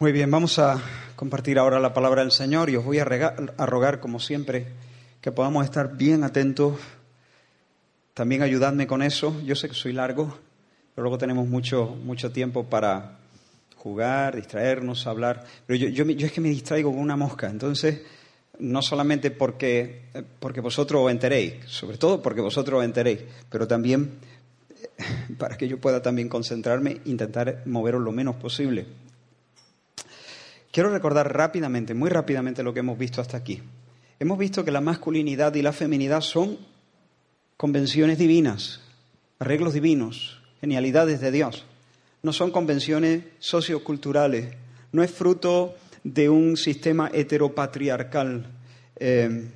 Muy bien, vamos a compartir ahora la palabra del Señor y os voy a, rogar, como siempre, que podamos estar bien atentos. También ayudadme con eso. Yo sé que soy largo, pero luego tenemos mucho, mucho tiempo para jugar, distraernos, hablar. Pero yo, yo, es que me distraigo con una mosca, entonces no solamente porque, porque vosotros os enteréis, sobre todo porque vosotros os enteréis, pero también para que yo pueda también concentrarme, intentar moveros lo menos posible. Quiero recordar rápidamente, muy rápidamente lo que hemos visto hasta aquí. Hemos visto que la masculinidad y la feminidad son convenciones divinas, arreglos divinos, genialidades de Dios. No son convenciones socioculturales, no es fruto de un sistema heteropatriarcal. Eh,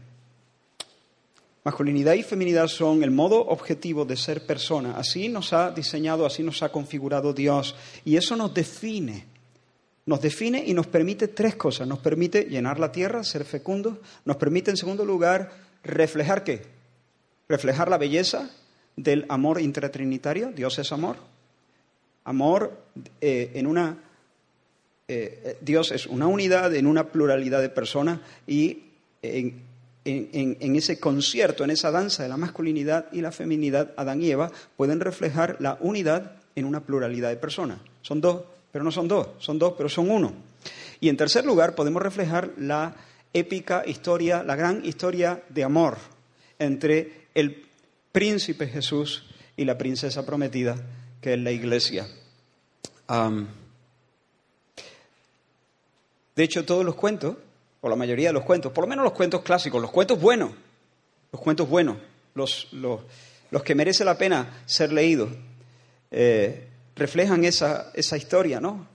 masculinidad y feminidad son el modo objetivo de ser persona. Así nos ha diseñado, así nos ha configurado Dios. Y eso nos define nos define y nos permite tres cosas. Nos permite llenar la tierra, ser fecundos. Nos permite, en segundo lugar, reflejar qué? Reflejar la belleza del amor intratrinitario. Dios es amor. Amor eh, en una... Eh, Dios es una unidad en una pluralidad de personas y en, en, ese concierto, en esa danza de la masculinidad y la feminidad, Adán y Eva pueden reflejar la unidad en una pluralidad de personas. Son dos pero no son dos, son dos, pero son uno. Y en tercer lugar, podemos reflejar la épica historia, la gran historia de amor entre el príncipe Jesús y la princesa prometida, que es la iglesia. de hecho, todos los cuentos, o la mayoría de los cuentos, por lo menos los cuentos clásicos, los cuentos buenos, los cuentos buenos, los, los, que merece la pena ser leídos, eh, reflejan esa, esa historia, ¿no?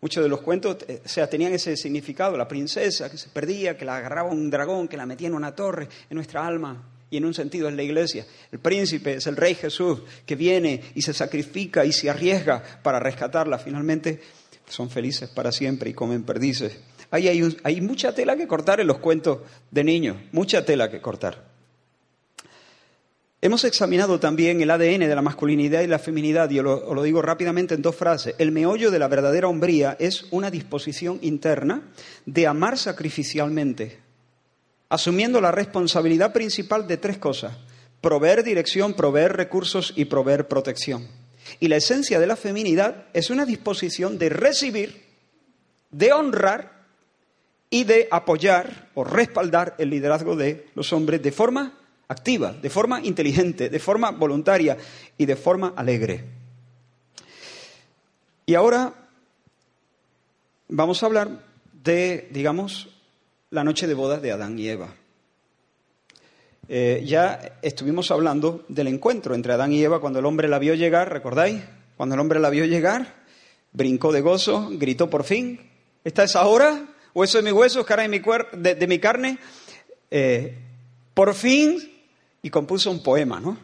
Muchos de los cuentos eh, o sea, tenían ese significado, la princesa que se perdía, que la agarraba un dragón, que la metía en una torre, en nuestra alma, y en un sentido en la iglesia. El príncipe es el rey Jesús que viene y se sacrifica y se arriesga para rescatarla. Finalmente son felices para siempre y comen perdices. Hay, hay mucha tela que cortar en los cuentos de niños, mucha tela que cortar. Hemos examinado también el ADN de la masculinidad y la feminidad, y os lo, digo rápidamente en dos frases. El meollo de la verdadera hombría es una disposición interna de amar sacrificialmente, asumiendo la responsabilidad principal de tres cosas, proveer dirección, proveer recursos y proveer protección. Y la esencia de la feminidad es una disposición de recibir, de honrar y de apoyar o respaldar el liderazgo de los hombres de forma activa, de forma inteligente, de forma voluntaria y de forma alegre. Y ahora vamos a hablar de, digamos, la noche de bodas de Adán y Eva. Eh, ya estuvimos hablando del encuentro entre Adán y Eva cuando el hombre la vio llegar, ¿recordáis? Cuando el hombre la vio llegar, brincó de gozo, gritó por fin, ¿esta es ahora? ¿Hueso de mi hueso, cara de mi, de, mi carne? Eh, por fin y compuso un poema, ¿no?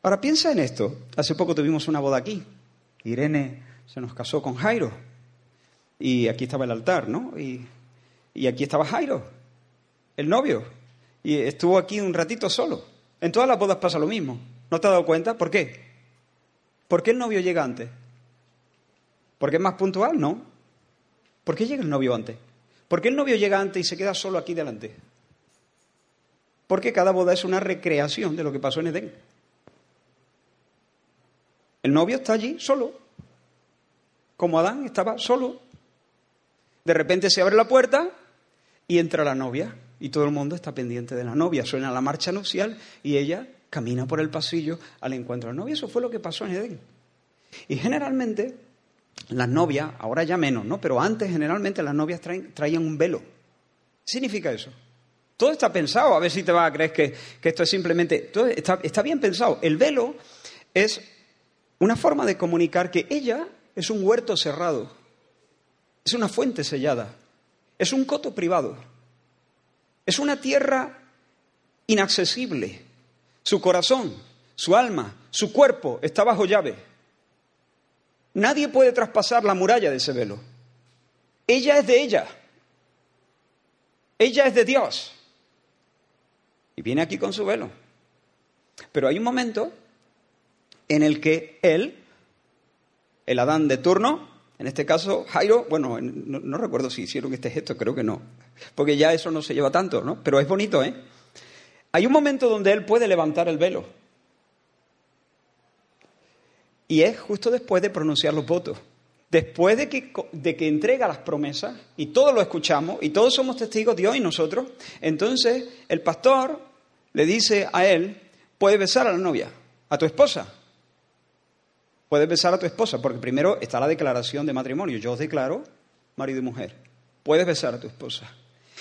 Ahora piensa en esto. Hace poco tuvimos una boda aquí. Irene se nos casó con Jairo. Y aquí estaba el altar, ¿no? Y, aquí estaba Jairo, el novio. Y estuvo aquí un ratito solo. En todas las bodas pasa lo mismo. ¿No te has dado cuenta? ¿Por qué? ¿Por qué el novio llega antes? ¿Porque es más puntual? No. ¿Por qué llega el novio antes? ¿Por qué el novio llega antes y se queda solo aquí delante? Porque cada boda es una recreación de lo que pasó en Edén. El novio está allí solo, como Adán estaba solo. De repente se abre la puerta y entra la novia y todo el mundo está pendiente de la novia. Suena la marcha nupcial y ella camina por el pasillo al encuentro de la novia. Eso fue lo que pasó en Edén. Y generalmente las novias, ahora ya menos, ¿no? Pero antes generalmente las novias traían un velo. ¿Qué significa eso? Todo está pensado, a ver si te vas a creer que, esto es simplemente... Todo está, está bien pensado. El velo es una forma de comunicar que ella es un huerto cerrado, es una fuente sellada, es un coto privado, es una tierra inaccesible. Su corazón, su alma, su cuerpo está bajo llave. Nadie puede traspasar la muralla de ese velo. Ella es de ella. Ella es de Dios. Y viene aquí con su velo. Pero hay un momento en el que él, el Adán de turno, En este caso, Jairo, bueno, no, recuerdo si hicieron este gesto, creo que no, porque ya eso no se lleva tanto, ¿no? Pero es bonito, ¿eh? Hay un momento donde él puede levantar el velo. Y es justo después de pronunciar los votos. Después de que, de que entrega las promesas, y todos lo escuchamos, y todos somos testigos, Dios y nosotros, entonces el pastor le dice a él, puedes besar a la novia, a tu esposa. Puedes besar a tu esposa, porque primero está la declaración de matrimonio. Yo os declaro marido y mujer. Puedes besar a tu esposa.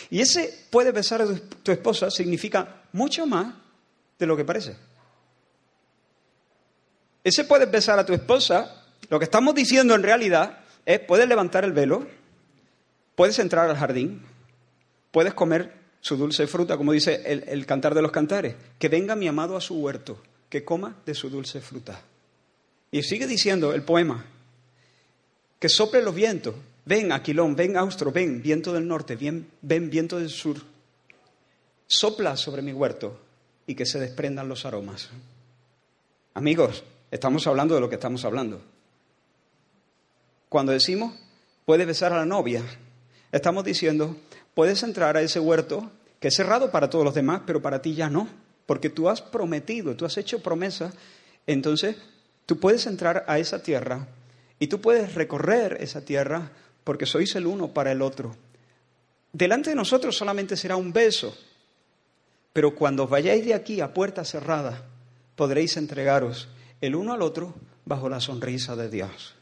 Y ese puedes besar a tu, esposa significa mucho más de lo que parece. Ese puedes besar a tu esposa, lo que estamos diciendo en realidad es puedes levantar el velo, puedes entrar al jardín, puedes comer su dulce fruta, como dice el, el cantar de los cantares, que venga mi amado a su huerto, que coma de su dulce fruta. Y sigue diciendo el poema, que sople los vientos, ven Aquilón, ven Austro, ven viento del norte, ven, ven viento del sur, sopla sobre mi huerto y que se desprendan los aromas. Amigos, estamos hablando de lo que estamos hablando. Cuando decimos, puedes besar a la novia, estamos diciendo, puedes entrar a ese huerto que es cerrado para todos los demás, pero para ti ya no, porque tú has prometido, tú has hecho promesa, entonces Tú puedes entrar a esa tierra y tú puedes recorrer esa tierra porque sois el uno para el otro. Delante de nosotros solamente será un beso, pero cuando vayáis de aquí a puerta cerrada, podréis entregaros el uno al otro bajo la sonrisa de Dios.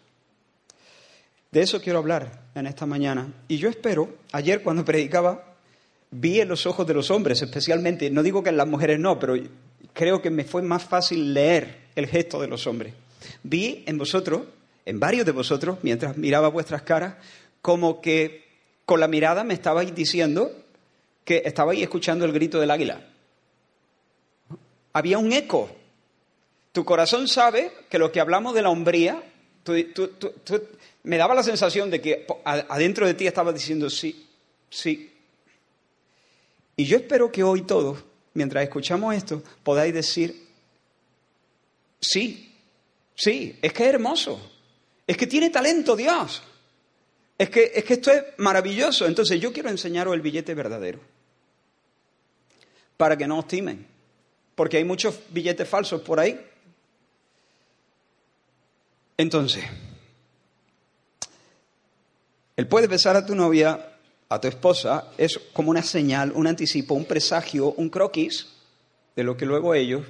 De eso quiero hablar en esta mañana. Y yo espero, ayer cuando predicaba, vi en los ojos de los hombres, especialmente, no digo que en las mujeres no, pero creo que me fue más fácil leer el gesto de los hombres. Vi en vosotros, en varios de vosotros, mientras miraba vuestras caras, como que con la mirada me estabais diciendo que estabais escuchando el grito del águila. Había un eco. Tu corazón sabe que lo que hablamos de la hombría, me daba la sensación de que adentro de ti estaba diciendo sí, sí. Y yo espero que hoy todos, mientras escuchamos esto, podáis decir Sí, sí, es que es hermoso. Es que tiene talento Dios. Es que, es que esto es maravilloso. Entonces yo quiero enseñaros el billete verdadero. Para que no os timen. Porque hay muchos billetes falsos por ahí. Entonces, el puedes besar a tu novia, a tu esposa, es como una señal, un anticipo, un presagio, un croquis de lo que luego ellos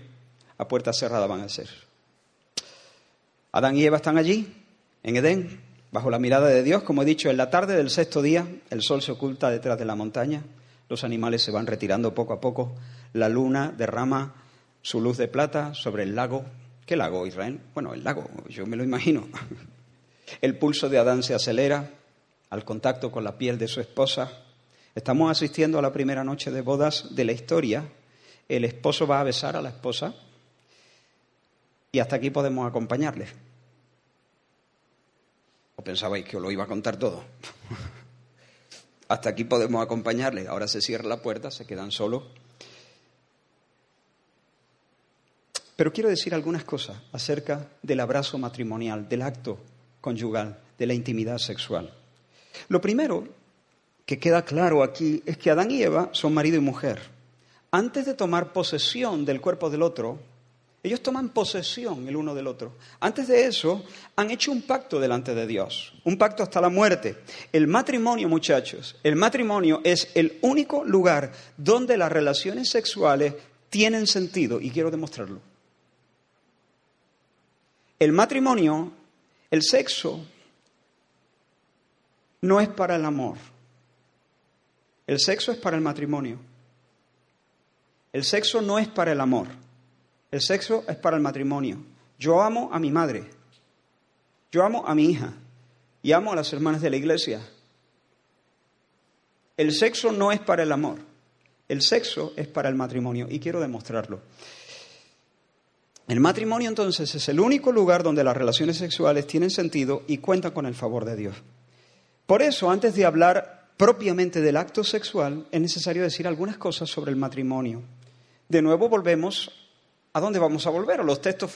a puerta cerrada van a ser. Adán y Eva están allí, en Edén, bajo la mirada de Dios. Como he dicho, en la tarde del sexto día, el sol se oculta detrás de la montaña, los animales se van retirando poco a poco, la luna derrama su luz de plata sobre el lago. ¿Qué lago, Israel? Bueno, el lago, yo me lo imagino. El pulso de Adán se acelera al contacto con la piel de su esposa. Estamos asistiendo a la primera noche de bodas de la historia. El esposo va a besar a la esposa y hasta aquí podemos acompañarles. ¿O pensabais que os lo iba a contar todo? hasta aquí podemos acompañarles. Ahora se cierra la puerta, se quedan solos. Pero quiero decir algunas cosas acerca del abrazo matrimonial, del acto conyugal, de la intimidad sexual. Lo primero que queda claro aquí es que Adán y Eva son marido y mujer. Antes de tomar posesión del cuerpo del otro, ellos toman posesión el uno del otro. Antes de eso, han hecho un pacto delante de Dios, un pacto hasta la muerte. El matrimonio, muchachos, el matrimonio es el único lugar donde las relaciones sexuales tienen sentido, y quiero demostrarlo. El matrimonio, el sexo, no es para el amor. El sexo es para el matrimonio. El sexo no es para el amor. El sexo es para el matrimonio. Yo amo a mi madre. Yo amo a mi hija. Y amo a las hermanas de la iglesia. El sexo no es para el amor. El sexo es para el matrimonio. Y quiero demostrarlo. El matrimonio entonces es el único lugar donde las relaciones sexuales tienen sentido y cuentan con el favor de Dios. Por eso, antes de hablar propiamente del acto sexual, es necesario decir algunas cosas sobre el matrimonio. De nuevo volvemos ¿A dónde vamos a volver? A los textos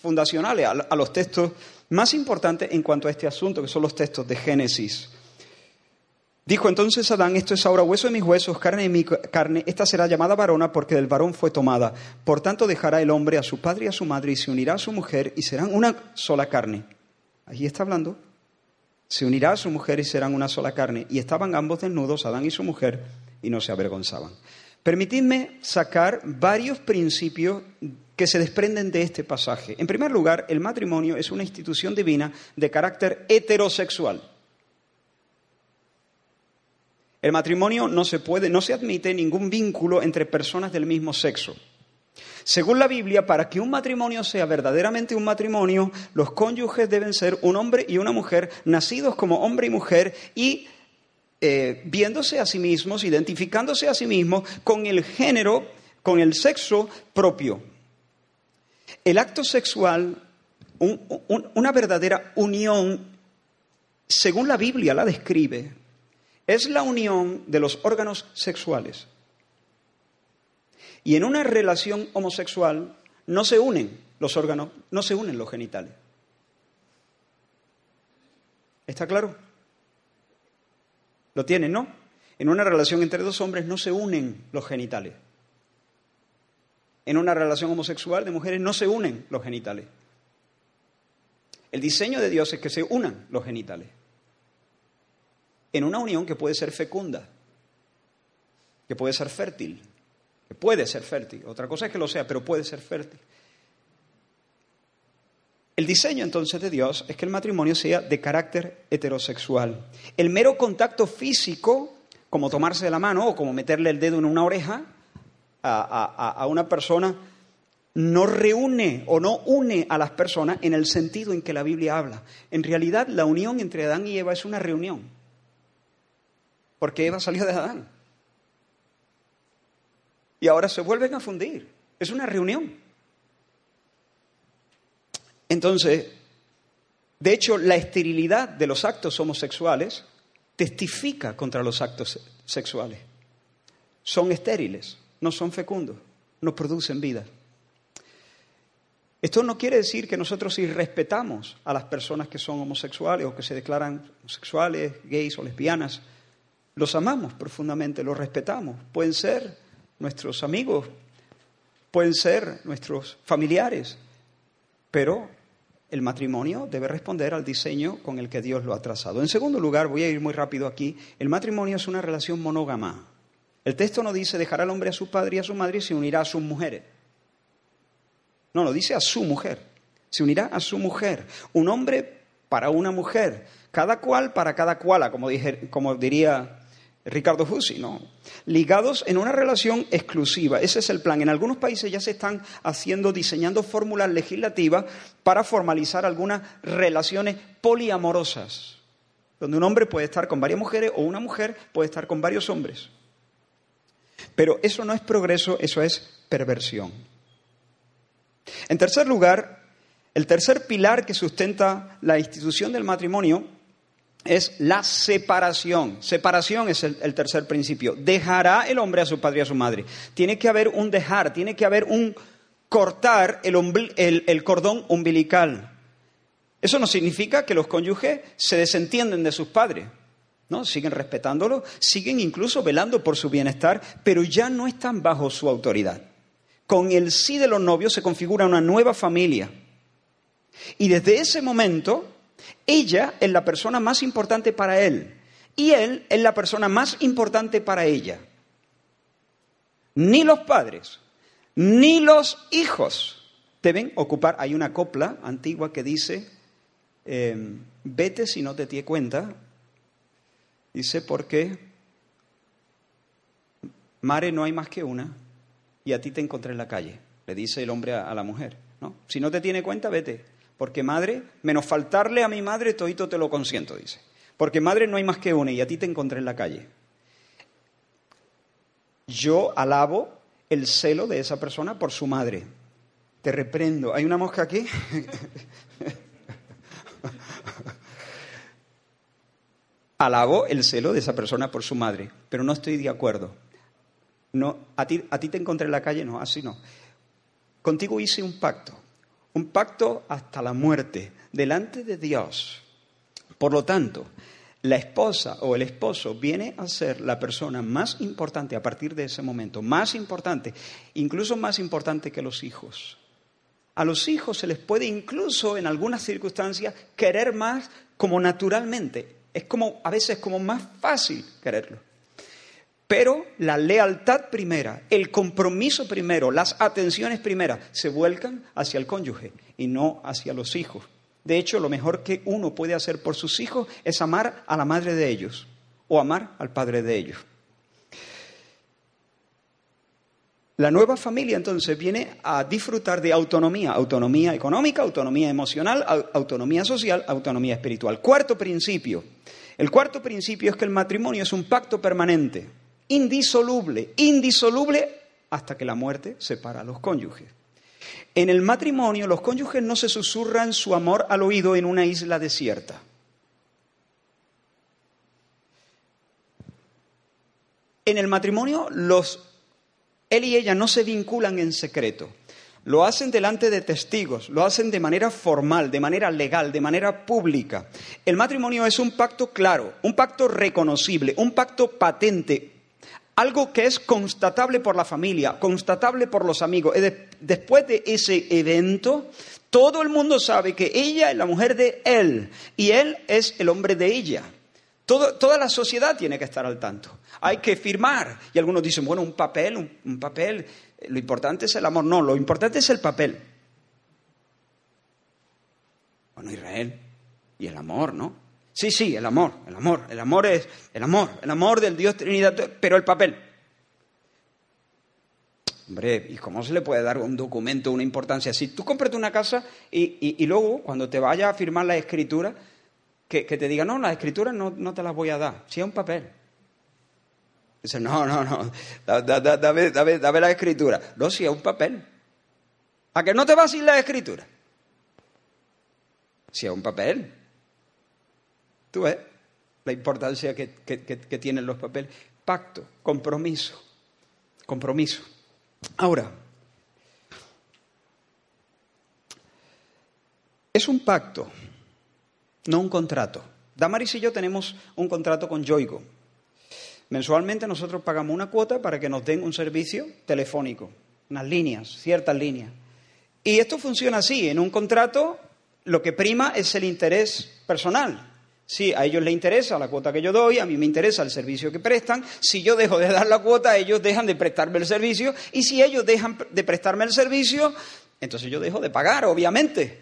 fundacionales, a los textos más importantes en cuanto a este asunto, que son los textos de Génesis. Dijo entonces Adán, esto es ahora hueso de mis huesos, carne de mi carne, esta será llamada varona porque del varón fue tomada. Por tanto dejará el hombre a su padre y a su madre y se unirá a su mujer y serán una sola carne. Allí está hablando. Se unirá a su mujer y serán una sola carne. Y estaban ambos desnudos, Adán y su mujer, y no se avergonzaban. Permitidme sacar varios principios que se desprenden de este pasaje. En primer lugar, el matrimonio es una institución divina de carácter heterosexual. El matrimonio no se puede, no se admite ningún vínculo entre personas del mismo sexo. Según la Biblia, para que un matrimonio sea verdaderamente un matrimonio, los cónyuges deben ser un hombre y una mujer, nacidos como hombre y mujer y eh, viéndose a sí mismos, identificándose a sí mismos con el género, con el sexo propio. El acto sexual, una verdadera unión, según la Biblia la describe, es la unión de los órganos sexuales. Y en una relación homosexual no se unen los órganos, no se unen los genitales. ¿Está claro? Lo tienen, ¿no? En una relación entre dos hombres no se unen los genitales. En una relación homosexual de mujeres no se unen los genitales. El diseño de Dios es que se unan los genitales en una unión que puede ser fecunda, que puede ser fértil, que puede ser fértil. Otra cosa es que lo sea, pero puede ser fértil. El diseño entonces de Dios es que el matrimonio sea de carácter heterosexual. El mero contacto físico, como tomarse de la mano o como meterle el dedo en una oreja a, a una persona, no reúne o no une a las personas en el sentido en que la Biblia habla. En realidad, la unión entre Adán y Eva es una reunión porque Eva salió de Adán. Y ahora se vuelven a fundir. Es una reunión. Entonces, de hecho, la esterilidad de los actos homosexuales testifica contra los actos sexuales. Son estériles, no son fecundos, no producen vida. Esto no quiere decir que nosotros irrespetamos a las personas que son homosexuales o que se declaran homosexuales, gays o lesbianas. Los amamos profundamente, los respetamos. Pueden ser nuestros amigos, pueden ser nuestros familiares, pero el matrimonio debe responder al diseño con el que Dios lo ha trazado. En segundo lugar, voy a ir muy rápido aquí, el matrimonio es una relación monógama. El texto no dice dejará al hombre a su padre y a su madre y se unirá a sus mujeres. No, lo dice a su mujer. Se unirá a su mujer. Un hombre para una mujer. Cada cual para cada cual, como, dije, como diría Ricardo Fussi, ¿no? Ligados en una relación exclusiva. Ese es el plan. En algunos países ya se están haciendo, diseñando fórmulas legislativas para formalizar algunas relaciones poliamorosas, donde un hombre puede estar con varias mujeres o una mujer puede estar con varios hombres. Pero eso no es progreso, eso es perversión. En tercer lugar, el tercer pilar que sustenta la institución del matrimonio es la separación. Separación es el, tercer principio. Dejará el hombre a su padre y a su madre. Tiene que haber un dejar, tiene que haber un cortar el, el cordón umbilical. Eso no significa que los cónyuges se desentienden de sus padres. ¿no? Siguen respetándolo, siguen incluso velando por su bienestar, pero ya no están bajo su autoridad. Con el sí de los novios se configura una nueva familia. Y desde ese momento ella es la persona más importante para él y él es la persona más importante para ella. Ni los padres, ni los hijos deben ocupar. Hay una copla antigua que dice, em, vete si no te di cuenta. Dice, porque Mare no hay más que una y a ti te encontré en la calle. Le dice el hombre a, la mujer. ¿no? Si no te tiene cuenta, vete. Porque madre, menos faltarle a mi madre, todito te lo consiento, dice. Porque madre no hay más que una y a ti te encontré en la calle. Yo alabo el celo de esa persona por su madre. Te reprendo. ¿Hay una mosca aquí? alabo el celo de esa persona por su madre, pero no estoy de acuerdo. No, a ti, a ti te encontré en la calle, no, así no. contigo hice un pacto, un pacto hasta la muerte, delante de Dios. Por lo tanto, la esposa o el esposo viene a ser la persona más importante a partir de ese momento, más importante, incluso más importante que los hijos. A los hijos se les puede incluso en algunas circunstancias querer más como naturalmente. Es como a veces como más fácil quererlo. Pero la lealtad primera, el compromiso primero, las atenciones primeras se vuelcan hacia el cónyuge y no hacia los hijos. De hecho, lo mejor que uno puede hacer por sus hijos es amar a la madre de ellos o amar al padre de ellos. La nueva familia entonces viene a disfrutar de autonomía, autonomía económica, autonomía emocional, autonomía social, autonomía espiritual. Cuarto principio. El cuarto principio es que el matrimonio es un pacto permanente, indisoluble, indisoluble hasta que la muerte separa a los cónyuges. En el matrimonio los cónyuges no se susurran su amor al oído en una isla desierta. En el matrimonio los él y ella no se vinculan en secreto. Lo hacen delante de testigos, lo hacen de manera formal, de manera legal, de manera pública. El matrimonio es un pacto claro, un pacto reconocible, un pacto patente, algo que es constatable por la familia, constatable por los amigos. Después de ese evento, todo el mundo sabe que ella es la mujer de él y él es el hombre de ella. toda la sociedad tiene que estar al tanto. Hay que firmar. Y algunos dicen, bueno, un papel, un, papel, lo importante es el amor. No, lo importante es el papel. Bueno, Israel, y el amor, ¿no? Sí, sí, el amor, el amor, el amor es el amor, el amor del Dios Trinidad, pero el papel. Hombre, ¿y cómo se le puede dar un documento una importancia? Si tú compras una casa y, luego, cuando te vayas a firmar la escritura, que, te diga, no, las escrituras no, no, te las voy a dar, si es un papel. Dice, no, no, no, dame, dame, dame la escritura. No, si es un papel. ¿A que no te vas sin la escritura? Si es un papel. ¿Tú ves la importancia que, tienen los papeles? Pacto, compromiso, compromiso. Ahora, es un pacto, no un contrato. Damaris y yo tenemos un contrato con Yoigo. Mensualmente nosotros pagamos una cuota para que nos den un servicio telefónico, unas líneas, ciertas líneas. Y esto funciona así, en un contrato lo que prima es el interés personal. Si a ellos les interesa la cuota que yo doy, a mí me interesa el servicio que prestan. Si yo dejo de dar la cuota, ellos dejan de prestarme el servicio. Y si ellos dejan de prestarme el servicio, entonces yo dejo de pagar, obviamente.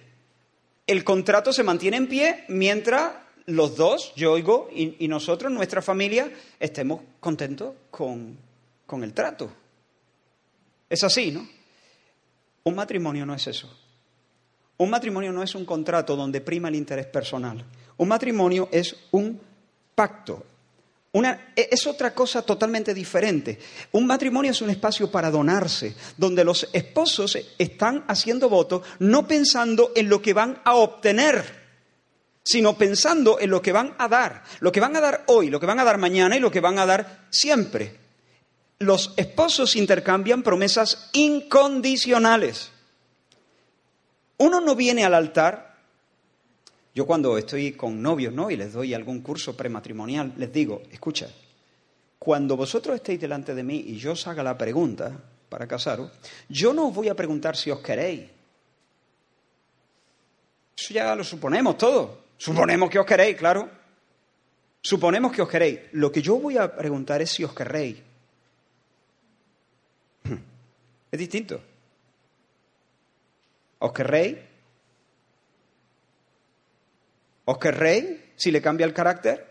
El contrato se mantiene en pie mientras los dos, yo oigo, y, nosotros, nuestra familia, estemos contentos con, con el trato. Es así, ¿no? Un matrimonio no es eso. Un matrimonio no es un contrato donde prima el interés personal. Un matrimonio es un pacto. E, es otra cosa totalmente diferente. Un matrimonio es un espacio para donarse, donde los esposos están haciendo votos no pensando en lo que van a obtener, sino pensando en lo que van a dar. Lo que van a dar hoy, lo que van a dar mañana y lo que van a dar siempre. Los esposos intercambian promesas incondicionales. Uno no viene al altar yo cuando estoy con novios, ¿no? Y les doy algún curso prematrimonial, les digo, escucha, cuando vosotros estéis delante de mí y yo os haga la pregunta para casaros, yo no os voy a preguntar si os queréis. Eso ya lo suponemos todo. Suponemos que os queréis, claro. Suponemos que os queréis. Lo que yo voy a preguntar es si os querréis. Es distinto. ¿Os querréis? ¿Os querréis si le cambia el carácter?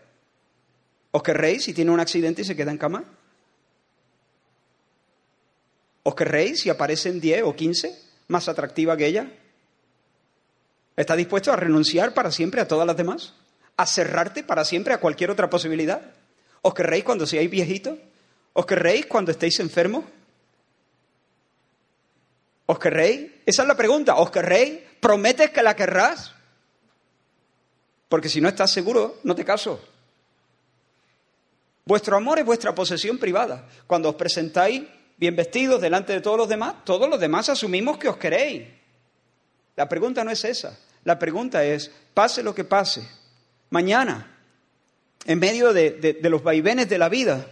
¿Os querréis si tiene un accidente y se queda en cama? ¿Os querréis si aparecen 10 o 15 más atractiva que ella? ¿Estás dispuesto a renunciar para siempre a todas las demás? ¿A cerrarte para siempre a cualquier otra posibilidad? ¿Os querréis cuando seáis viejitos? ¿Os querréis cuando estéis enfermos? ¿Os querréis? Esa es la pregunta. ¿Os querréis? ¿Prometes que la querrás? Porque si no estás seguro, no te caso. Vuestro amor es vuestra posesión privada. Cuando os presentáis bien vestidos, delante de todos los demás, todos los demás asumimos que os queréis. La pregunta no es esa. La pregunta es, pase lo que pase, mañana, en medio de, los vaivenes de la vida,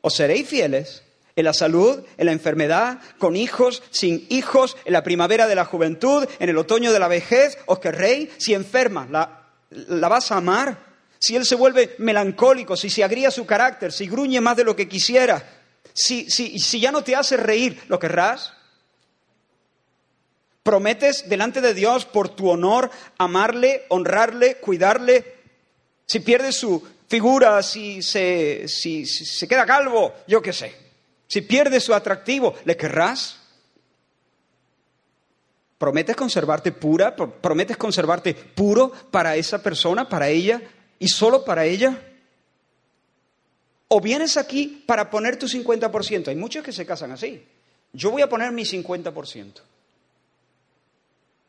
¿os seréis fieles? En la salud, en la enfermedad, con hijos, sin hijos, en la primavera de la juventud, en el otoño de la vejez, ¿os querréis? Si enferma, ¿la, vas a amar? Si él se vuelve melancólico, si se agría su carácter, si gruñe más de lo que quisiera, si, si, si ya no te hace reír, ¿lo querrás? ¿Prometes delante de Dios por tu honor amarle, honrarle, cuidarle? Si pierde su figura, si se, si, se queda calvo, yo qué sé. Si pierde su atractivo, ¿le querrás? ¿Prometes conservarte pura? ¿Prometes conservarte puro para esa persona, para ella y solo para ella? ¿O vienes aquí para poner tu 50%? Hay muchos que se casan así. Yo voy a poner mi 50%.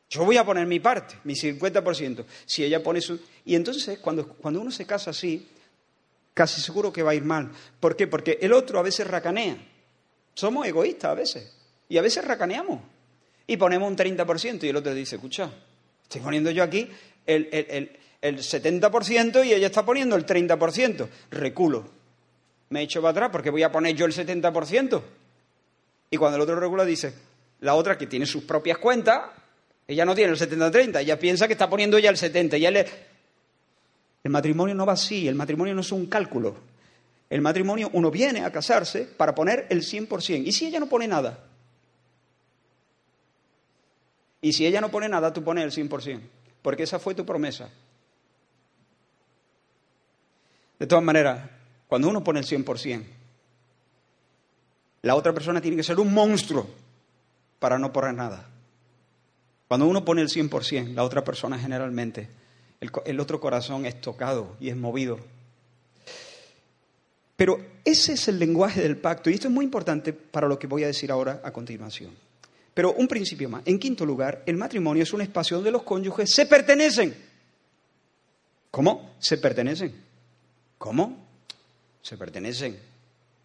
Yo voy a poner mi parte, mi 50%. Si ella pone su... Y entonces cuando, cuando uno se casa así, casi seguro que va a ir mal. ¿Por qué? Porque el otro a veces racanea. Somos egoístas a veces. Y a veces racaneamos. Y ponemos un 30% y el otro dice, escucha, estoy poniendo yo aquí el, el, el 70% y ella está poniendo el 30%. Reculo. Me echo para atrás porque voy a poner yo el 70%. Y cuando el otro recula dice, la otra que tiene sus propias cuentas, ella no tiene el 70-30, ella piensa que está poniendo ya el 70. Ya le... El matrimonio no va así, el matrimonio no es un cálculo. El matrimonio, uno viene a casarse para poner el 100%. ¿Y si ella no pone nada? Y si ella no pone nada, tú pones el 100%, porque esa fue tu promesa. De todas maneras, cuando uno pone el 100%, la otra persona tiene que ser un monstruo para no poner nada. Cuando uno pone el 100%, la otra persona generalmente, el, otro corazón es tocado y es movido. Pero ese es el lenguaje del pacto y esto es muy importante para lo que voy a decir ahora a continuación. Pero un principio más. En quinto lugar, el matrimonio es un espacio donde los cónyuges se pertenecen. ¿Cómo? Se pertenecen. ¿Cómo? Se pertenecen.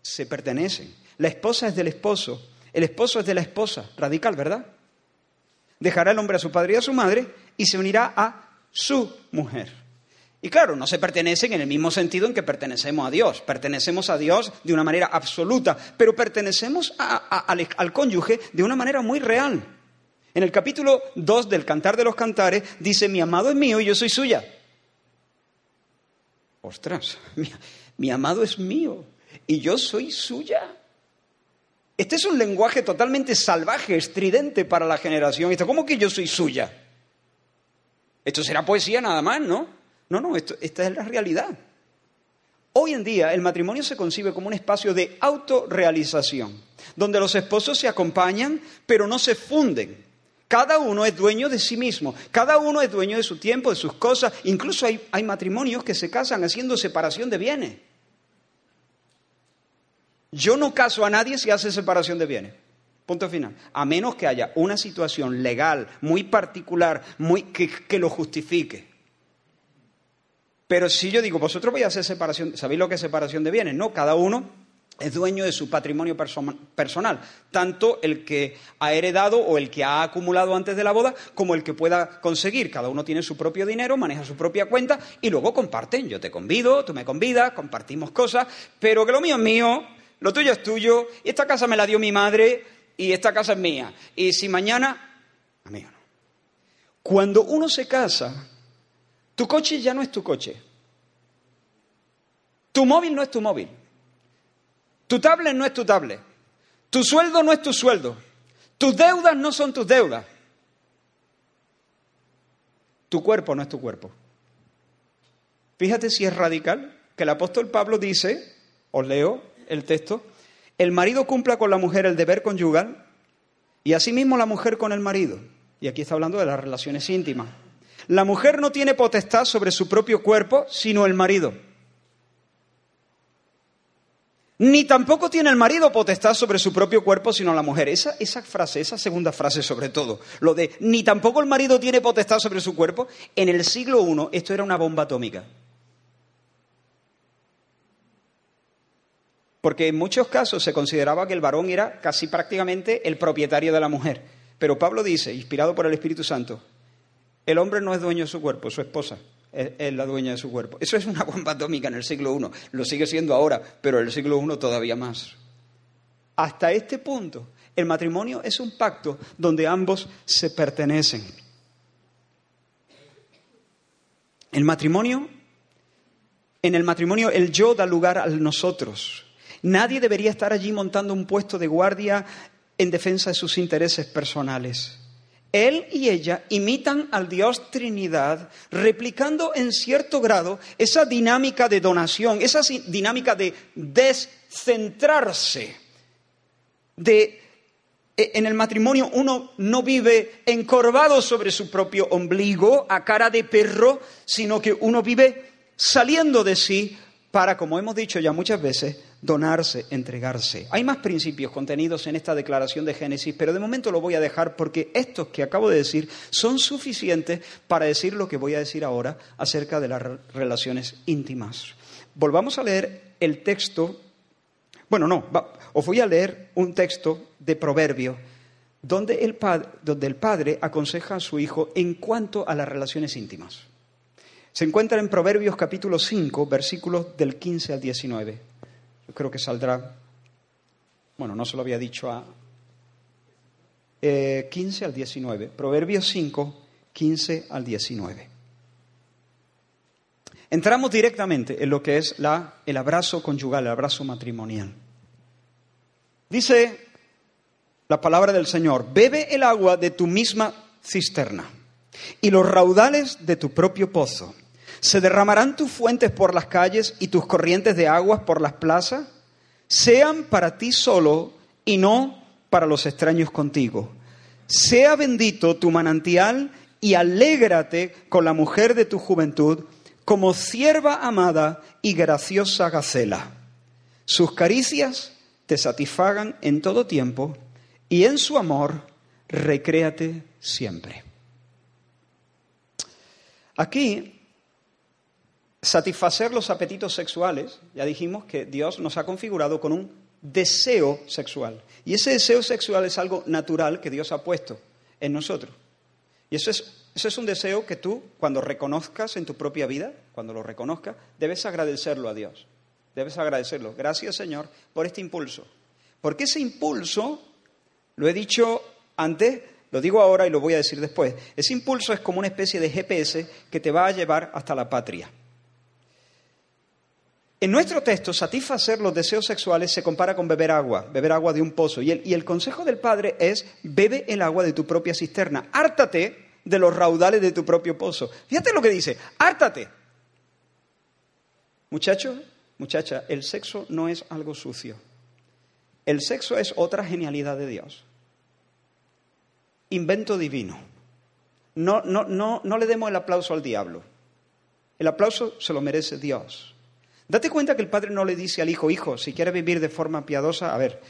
Se pertenecen. La esposa es del esposo. El esposo es de la esposa. Radical, ¿verdad? dejará el hombre a su padre y a su madre y se unirá a su mujer. Y claro, no se pertenecen en el mismo sentido en que pertenecemos a Dios. Pertenecemos a Dios de una manera absoluta, pero pertenecemos al, cónyuge de una manera muy real. En el capítulo 2 del Cantar de los Cantares dice, mi amado es mío y yo soy suya. Ostras, mi, mi amado es mío y yo soy suya. Este es un lenguaje totalmente salvaje, estridente para la generación. ¿Cómo que yo soy suya? Esto será poesía nada más, ¿no? No, no, esto, esta es la realidad. Hoy en día el matrimonio se concibe como un espacio de autorrealización, donde los esposos se acompañan, pero no se funden. Cada uno es dueño de sí mismo, cada uno es dueño de su tiempo, de sus cosas. Incluso hay, hay matrimonios que se casan haciendo separación de bienes. Yo no caso a nadie si hace separación de bienes. Punto final. A menos que haya una situación legal muy particular, muy, que, lo justifique. Pero si yo digo, vosotros vais a hacer separación, ¿sabéis lo que es separación de bienes? No, cada uno es dueño de su patrimonio personal, tanto el que ha heredado o el que ha acumulado antes de la boda, como el que pueda conseguir. Cada uno tiene su propio dinero, maneja su propia cuenta y luego comparten. Yo te convido, tú me convidas, compartimos cosas, pero que lo mío es mío lo tuyo es tuyo, y esta casa me la dio mi madre, y esta casa es mía. Y si mañana, amigo, no. Cuando uno se casa, tu coche ya no es tu coche. Tu móvil no es tu móvil. Tu tablet no es tu tablet. Tu sueldo no es tu sueldo. Tus deudas no son tus deudas. Tu cuerpo no es tu cuerpo. Fíjate si es radical que el apóstol Pablo dice, os leo, el texto, el marido cumpla con la mujer el deber conyugal y asimismo la mujer con el marido. Y aquí está hablando de las relaciones íntimas. La mujer no tiene potestad sobre su propio cuerpo, sino el marido. Ni tampoco tiene el marido potestad sobre su propio cuerpo, sino la mujer. Esa, esa frase, esa segunda frase sobre todo, lo de ni tampoco el marido tiene potestad sobre su cuerpo, en el siglo I esto era una bomba atómica. Porque en muchos casos se consideraba que el varón era casi prácticamente el propietario de la mujer. Pero Pablo dice, inspirado por el Espíritu Santo, el hombre no es dueño de su cuerpo, su esposa es, la dueña de su cuerpo. Eso es una bomba atómica en el siglo I, lo sigue siendo ahora, pero en el siglo I todavía más. Hasta este punto, el matrimonio es un pacto donde ambos se pertenecen. El matrimonio, en el matrimonio el yo da lugar al nosotros. Nadie debería estar allí montando un puesto de guardia en defensa de sus intereses personales. Él y ella imitan al Dios Trinidad, replicando en cierto grado esa dinámica de donación, esa dinámica de descentrarse. De, e, en el matrimonio uno no vive encorvado sobre su propio ombligo, a cara de perro, sino que uno vive saliendo de sí para, como hemos dicho ya muchas veces, donarse, entregarse. Hay más principios contenidos en esta declaración de Génesis, pero de momento lo voy a dejar porque estos que acabo de decir son suficientes para decir lo que voy a decir ahora acerca de las relaciones íntimas. Volvamos a leer el texto, bueno, no, os voy a leer un texto de Proverbio donde el, donde el padre aconseja a su hijo en cuanto a las relaciones íntimas. Se encuentra en Proverbios capítulo 5, versículos del 15 al 19. Yo creo que saldrá, bueno, no se lo había dicho a 15 eh, al 19. Proverbios 5, 15 al 19. Entramos directamente en lo que es la, el abrazo conyugal, el abrazo matrimonial. Dice la palabra del Señor, bebe el agua de tu misma cisterna y los raudales de tu propio pozo ¿Se derramarán tus fuentes por las calles y tus corrientes de aguas por las plazas? Sean para ti solo y no para los extraños contigo. Sea bendito tu manantial y alégrate con la mujer de tu juventud, como sierva amada y graciosa gacela. Sus caricias te satisfagan en todo tiempo y en su amor recréate siempre. Aquí satisfacer los apetitos sexuales, ya dijimos que Dios nos ha configurado con un deseo sexual. Y ese deseo sexual es algo natural que Dios ha puesto en nosotros. Y eso es, eso es un deseo que tú, cuando reconozcas en tu propia vida, cuando lo reconozcas, debes agradecerlo a Dios. Debes agradecerlo. Gracias, Señor, por este impulso. Porque ese impulso, lo he dicho antes, lo digo ahora y lo voy a decir después, ese impulso es como una especie de GPS que te va a llevar hasta la patria. En nuestro texto, satisfacer los deseos sexuales se compara con beber agua, beber agua de un pozo. Y el, consejo del Padre es, bebe el agua de tu propia cisterna, hártate de los raudales de tu propio pozo. Fíjate lo que dice, hártate. Muchacho, muchacha, el sexo no es algo sucio. El sexo es otra genialidad de Dios. Invento divino. No, no, no, no le demos el aplauso al diablo. El aplauso se lo merece Dios. Date cuenta que el padre no le dice al hijo, hijo, si quieres vivir de forma piadosa, a ver,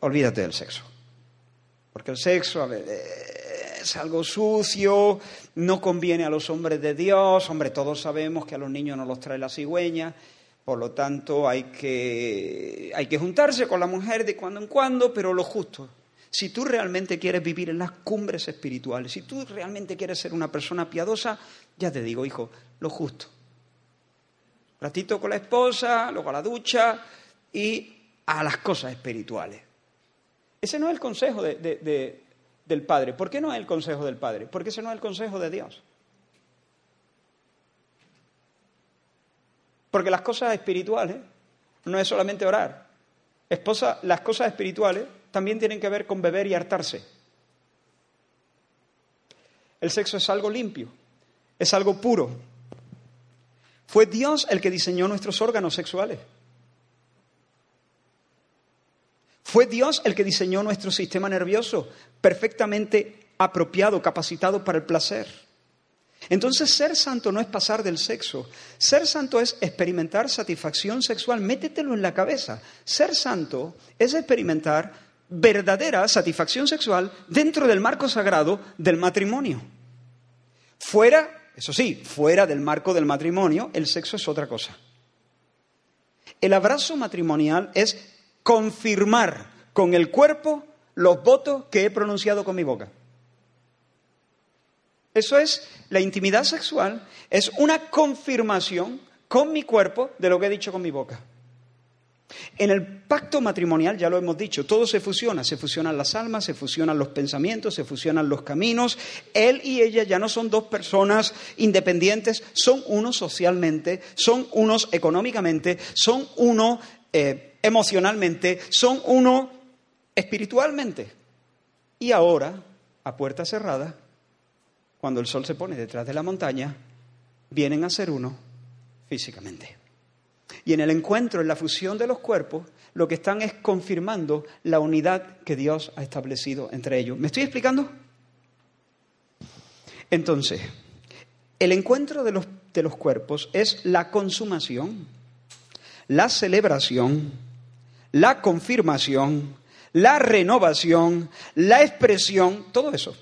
olvídate del sexo. Porque el sexo, a ver, es algo sucio, no conviene a los hombres de Dios. Hombre, todos sabemos que a los niños no los trae la cigüeña, por lo tanto hay que, hay que juntarse con la mujer de cuando en cuando, pero lo justo. Si tú realmente quieres vivir en las cumbres espirituales, si tú realmente quieres ser una persona piadosa, ya te digo, hijo, lo justo ratito con la esposa, luego a la ducha y a las cosas espirituales. Ese no es el consejo del Padre. ¿Por qué no es el consejo del Padre? Porque ese no es el consejo de Dios. Porque las cosas espirituales no es solamente orar. Esposa, las cosas espirituales también tienen que ver con beber y hartarse. El sexo es algo limpio, es algo puro, fue Dios el que diseñó nuestros órganos sexuales. Fue Dios el que diseñó nuestro sistema nervioso, perfectamente apropiado, capacitado para el placer. Entonces, ser santo no es pasar del sexo. Ser santo es experimentar satisfacción sexual. Métetelo en la cabeza. Ser santo es experimentar verdadera satisfacción sexual dentro del marco sagrado del matrimonio. Fuera eso sí, fuera del marco del matrimonio, el sexo es otra cosa. El abrazo matrimonial es confirmar con el cuerpo los votos que he pronunciado con mi boca. Eso es, la intimidad sexual es una confirmación con mi cuerpo de lo que he dicho con mi boca. En el pacto matrimonial, ya lo hemos dicho, todo se fusiona, se fusionan las almas, se fusionan los pensamientos, se fusionan los caminos. Él y ella ya no son dos personas independientes, son uno socialmente, son unos económicamente, son uno eh, emocionalmente, son uno espiritualmente. Y ahora, a puerta cerrada, cuando el sol se pone detrás de la montaña, vienen a ser uno físicamente. Y en el encuentro, en la fusión de los cuerpos, lo que están es confirmando la unidad que Dios ha establecido entre ellos. ¿Me estoy explicando? Entonces, el encuentro de los, de los cuerpos es la consumación, la celebración, la confirmación, la renovación, la expresión, todo eso.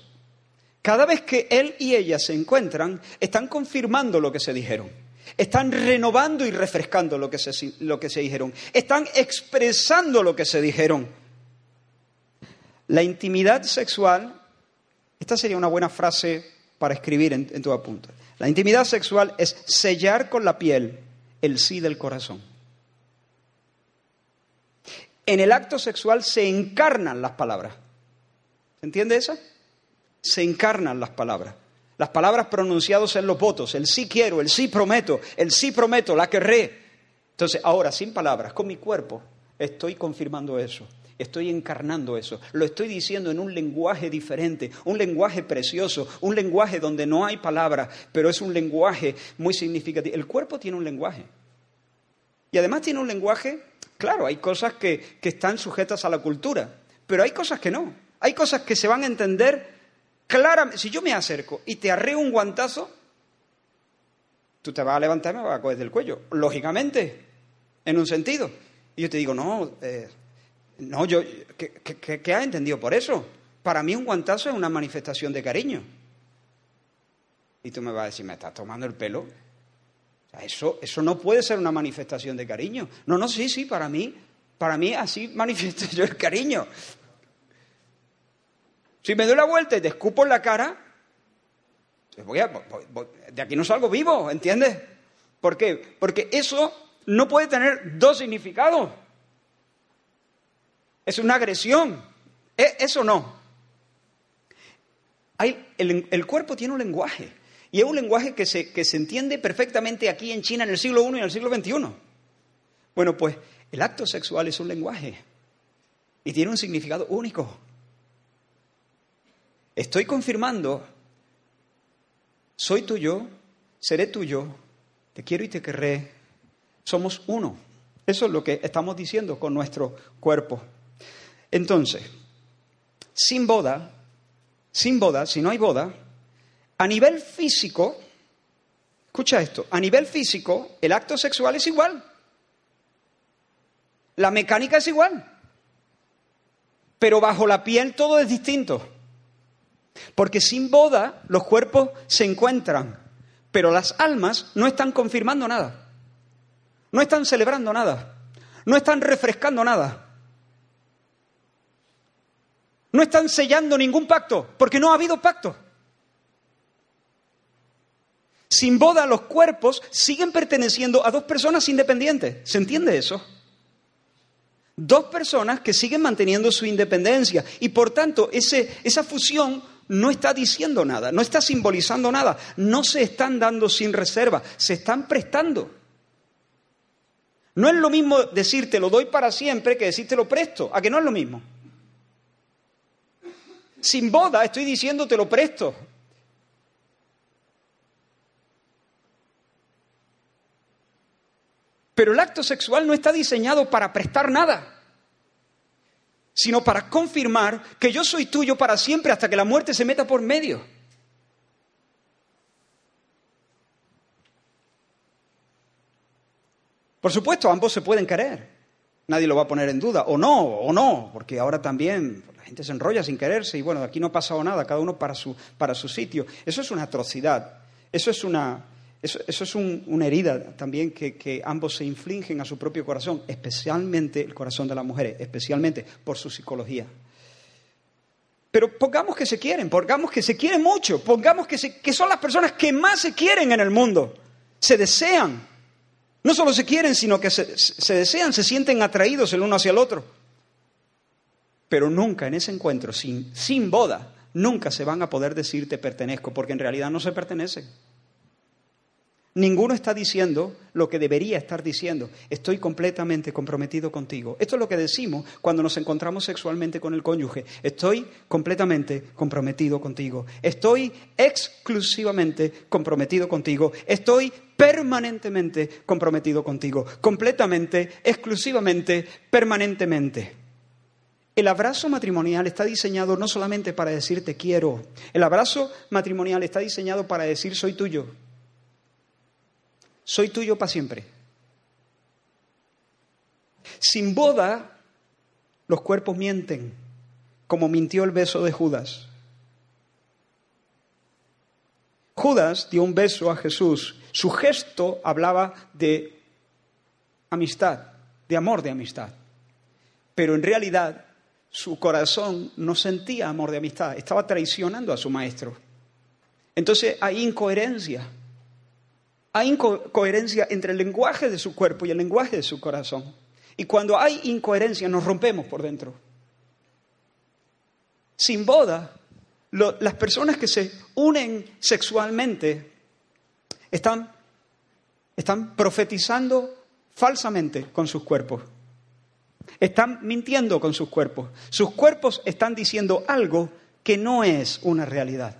Cada vez que él y ella se encuentran, están confirmando lo que se dijeron. Están renovando y refrescando lo que, se, lo que se dijeron. Están expresando lo que se dijeron. La intimidad sexual, esta sería una buena frase para escribir en, en tu apunte. La intimidad sexual es sellar con la piel el sí del corazón. En el acto sexual se encarnan las palabras. ¿Se entiende eso? Se encarnan las palabras. Las palabras pronunciadas en los votos, el sí quiero, el sí prometo, el sí prometo, la querré. Entonces, ahora, sin palabras, con mi cuerpo, estoy confirmando eso, estoy encarnando eso, lo estoy diciendo en un lenguaje diferente, un lenguaje precioso, un lenguaje donde no hay palabras, pero es un lenguaje muy significativo. El cuerpo tiene un lenguaje. Y además tiene un lenguaje, claro, hay cosas que, que están sujetas a la cultura, pero hay cosas que no. Hay cosas que se van a entender claramente, si yo me acerco y te arreo un guantazo, tú te vas a levantar y me vas a coger del cuello, lógicamente, en un sentido. Y yo te digo, no, eh, no, yo, ¿qué, qué, has entendido por eso? Para mí un guantazo es una manifestación de cariño. Y tú me vas a decir, ¿me estás tomando el pelo? eso, eso no puede ser una manifestación de cariño. No, no, sí, sí, para mí, para mí así manifiesto yo el cariño. Si me doy la vuelta y te escupo en la cara, voy de aquí no salgo vivo, ¿entiendes? ¿Por qué? Porque eso no puede tener dos significados. Es una agresión. E, eso no. Hay, el, el, cuerpo tiene un lenguaje. Y es un lenguaje que se, que se entiende perfectamente aquí en China en el siglo I y en el siglo XXI. Bueno, pues el acto sexual es un lenguaje. Y tiene un significado único. Estoy confirmando, soy tuyo, seré tuyo, te quiero y te querré, somos uno. Eso es lo que estamos diciendo con nuestro cuerpo. Entonces, sin boda, sin boda, si no hay boda, a nivel físico, escucha esto, a nivel físico el acto sexual es igual. La mecánica es igual. Pero bajo la piel todo es distinto. Porque sin boda los cuerpos se encuentran, pero las almas no están confirmando nada, no están celebrando nada, no están refrescando nada, no están sellando ningún pacto, porque no ha habido pacto. Sin boda los cuerpos siguen perteneciendo a dos personas independientes. ¿Se entiende eso? Dos personas que siguen manteniendo su independencia y por tanto ese, esa fusión no está diciendo nada, no está simbolizando nada, no se están dando sin reserva, se están prestando. No es lo mismo decir te lo doy para siempre que decir te lo presto, a que no es lo mismo. Sin boda estoy diciendo te lo presto. Pero el acto sexual no está diseñado para prestar nada sino para confirmar que yo soy tuyo para siempre hasta que la muerte se meta por medio. Por supuesto, ambos se pueden querer. Nadie lo va a poner en duda. O no, o no, porque ahora también la gente se enrolla sin quererse y bueno, aquí no ha pasado nada, cada uno para su, para su sitio. Eso es una atrocidad. Eso es una, Eso, es una herida también que, ambos se infligen a su propio corazón, especialmente el corazón de las mujeres, especialmente por su psicología. Pero pongamos que se quieren, pongamos que se quieren mucho, pongamos que, que son las personas que más se quieren en el mundo, se desean. No solo se quieren, sino que se, se desean, se sienten atraídos el uno hacia el otro. Pero nunca en ese encuentro, sin, sin boda, nunca se van a poder decir te pertenezco, porque en realidad no se pertenecen. Ninguno está diciendo lo que debería estar diciendo. Estoy completamente comprometido contigo. Esto es lo que decimos cuando nos encontramos sexualmente con el cónyuge. Estoy completamente comprometido contigo. Estoy exclusivamente comprometido contigo. Estoy permanentemente comprometido contigo. Completamente, exclusivamente, permanentemente. El abrazo matrimonial está diseñado no solamente para decir te quiero. El abrazo matrimonial está diseñado para decir soy tuyo soy tuyo para siempre. Sin boda, los cuerpos mienten, como mintió el beso de Judas. Judas dio un beso a Jesús. Su gesto hablaba de amistad, de amor de amistad. Pero en realidad su corazón no sentía amor de amistad, estaba traicionando a su maestro. Entonces hay incoherencia. Hay incoherencia entre el lenguaje de su cuerpo y el lenguaje de su corazón. Y cuando hay incoherencia nos rompemos por dentro. Sin boda, las personas que se unen sexualmente están, están profetizando falsamente con sus cuerpos. Están mintiendo con sus cuerpos. Sus cuerpos están diciendo algo que no es una realidad.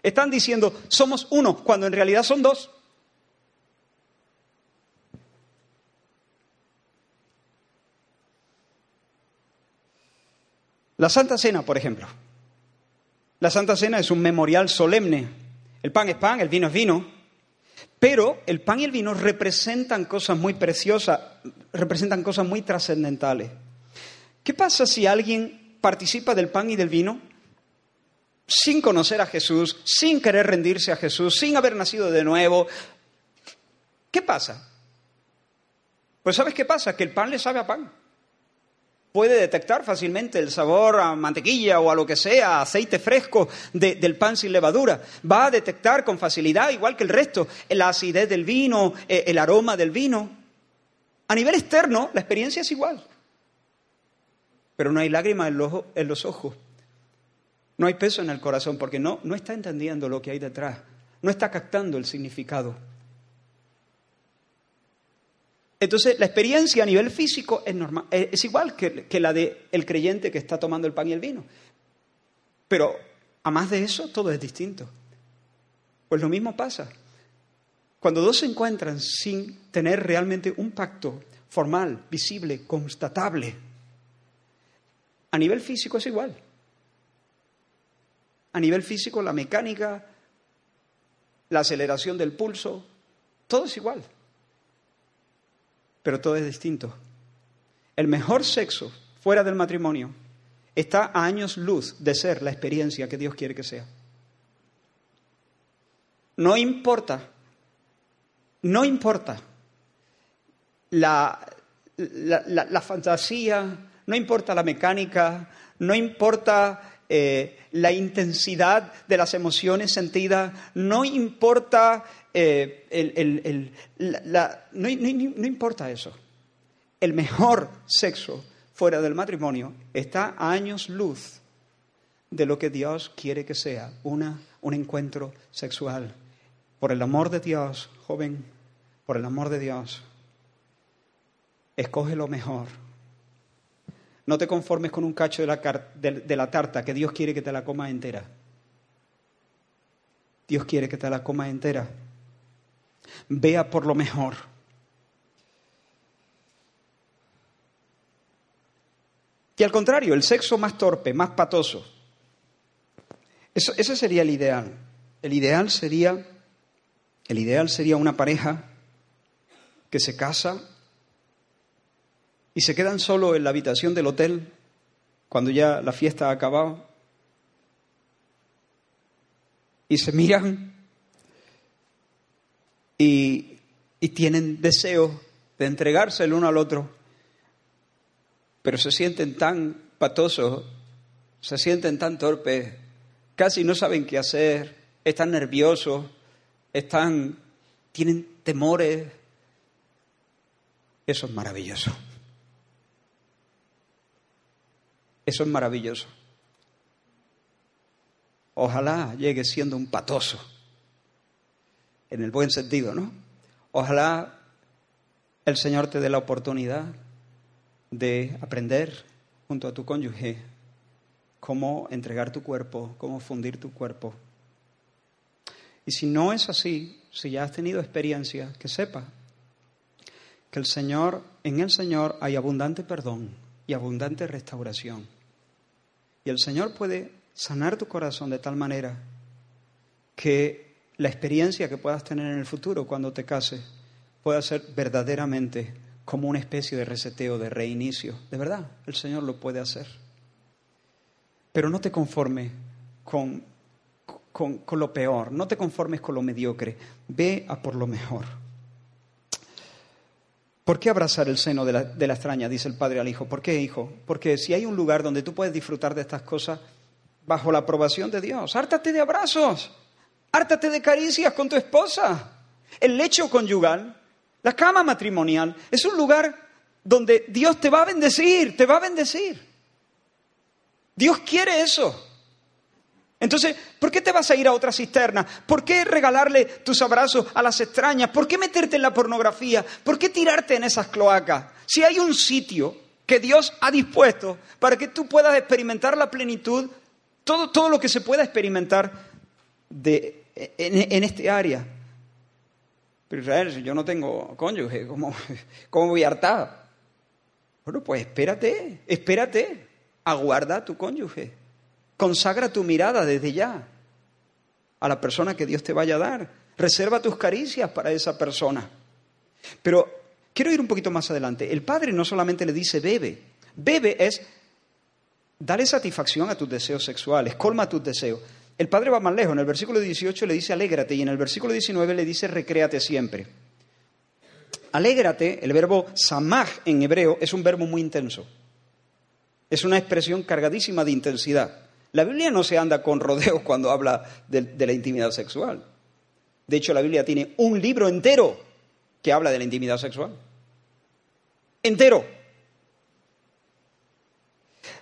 Están diciendo, somos uno, cuando en realidad son dos. La Santa Cena, por ejemplo. La Santa Cena es un memorial solemne. El pan es pan, el vino es vino. Pero el pan y el vino representan cosas muy preciosas, representan cosas muy trascendentales. ¿Qué pasa si alguien participa del pan y del vino sin conocer a Jesús, sin querer rendirse a Jesús, sin haber nacido de nuevo? ¿Qué pasa? Pues ¿sabes qué pasa? Que el pan le sabe a pan puede detectar fácilmente el sabor a mantequilla o a lo que sea, aceite fresco del pan sin levadura. Va a detectar con facilidad, igual que el resto, la acidez del vino, eh, el aroma del vino. A nivel externo, la experiencia es igual. Pero no hay lágrimas en los, en los ojos. No hay peso en el corazón porque no, no está entendiendo lo que hay detrás. No está captando el significado. Entonces, la experiencia a nivel físico es, normal, eh, es igual que, la del creyente que está tomando el pan y el vino. Pero, a más de eso, todo es distinto. Pues lo mismo pasa. Cuando dos se encuentran sin tener realmente un pacto formal, visible, constatable, a nivel físico es igual. A nivel físico, la mecánica, la aceleración del pulso, todo es igual pero todo es distinto. El mejor sexo fuera del matrimonio está a años luz de ser la experiencia que Dios quiere que sea. No importa, no importa la, la, fantasía, no importa la mecánica, no importa eh, la intensidad de las emociones sentidas, no importa eh, el, no, importa eso. El mejor sexo fuera del matrimonio está a años luz de lo que Dios quiere que sea, una, un encuentro sexual. Por el amor de Dios, joven, por el amor de Dios, escoge lo mejor. No te conformes con un cacho de la, de la tarta, que Dios quiere que te la coma entera. Dios quiere que te la coma entera vea por lo mejor. Y al contrario, el sexo más torpe, más patoso. Ese sería el ideal. El ideal sería, el ideal sería una pareja que se casa y se quedan solo en la habitación del hotel cuando ya la fiesta ha acabado y se miran y, y tienen deseo de entregarse el uno al otro, pero se sienten tan patosos, se sienten tan torpes, casi no saben qué hacer, están nerviosos, están, tienen temores. Eso es maravilloso. Eso es maravilloso. Ojalá llegue siendo un patoso, en el buen sentido, ¿no? Ojalá el Señor te dé la oportunidad de aprender junto a tu cónyuge cómo entregar tu cuerpo, cómo fundir tu cuerpo. Y si no es así, si ya has tenido experiencia, que sepa que el Señor, en el Señor hay abundante perdón y abundante restauración. Y el Señor puede sanar tu corazón de tal manera que la experiencia que puedas tener en el futuro cuando te cases pueda ser verdaderamente como una especie de reseteo, de reinicio. De verdad, el Señor lo puede hacer. Pero no te conformes con, con, lo peor, no te conformes con lo mediocre, ve a por lo mejor. ¿Por qué abrazar el seno de la, de la, extraña? Dice el padre al hijo. ¿Por qué, hijo? Porque si hay un lugar donde tú puedes disfrutar de estas cosas bajo la aprobación de Dios, hártate de abrazos, hártate de caricias con tu esposa. El lecho conyugal, la cama matrimonial, es un lugar donde Dios te va a bendecir, te va a bendecir. Dios quiere eso. Entonces, ¿por qué te vas a ir a otra cisterna? ¿Por qué regalarle tus abrazos a las extrañas? ¿Por qué meterte en la pornografía? ¿Por qué tirarte en esas cloacas? Si hay un sitio que Dios ha dispuesto para que tú puedas experimentar la plenitud, todo, todo lo que se pueda experimentar de, en, este área. Pero Israel, si yo no tengo cónyuge, ¿cómo, cómo voy a hartar? Bueno, pues espérate, espérate, aguarda a tu cónyuge. Consagra tu mirada desde ya a la persona que Dios te vaya a dar. Reserva tus caricias para esa persona. Pero quiero ir un poquito más adelante. El padre no solamente le dice bebe. Bebe es dale satisfacción a tus deseos sexuales, colma tus deseos. El padre va más lejos. En el versículo 18 le dice alégrate y en el versículo 19 le dice recréate siempre. Alégrate, el verbo samaj en hebreo, es un verbo muy intenso. Es una expresión cargadísima de intensidad. La Biblia no se anda con rodeos cuando habla de, la intimidad sexual. De hecho, la Biblia tiene un libro entero que habla de la intimidad sexual. Entero.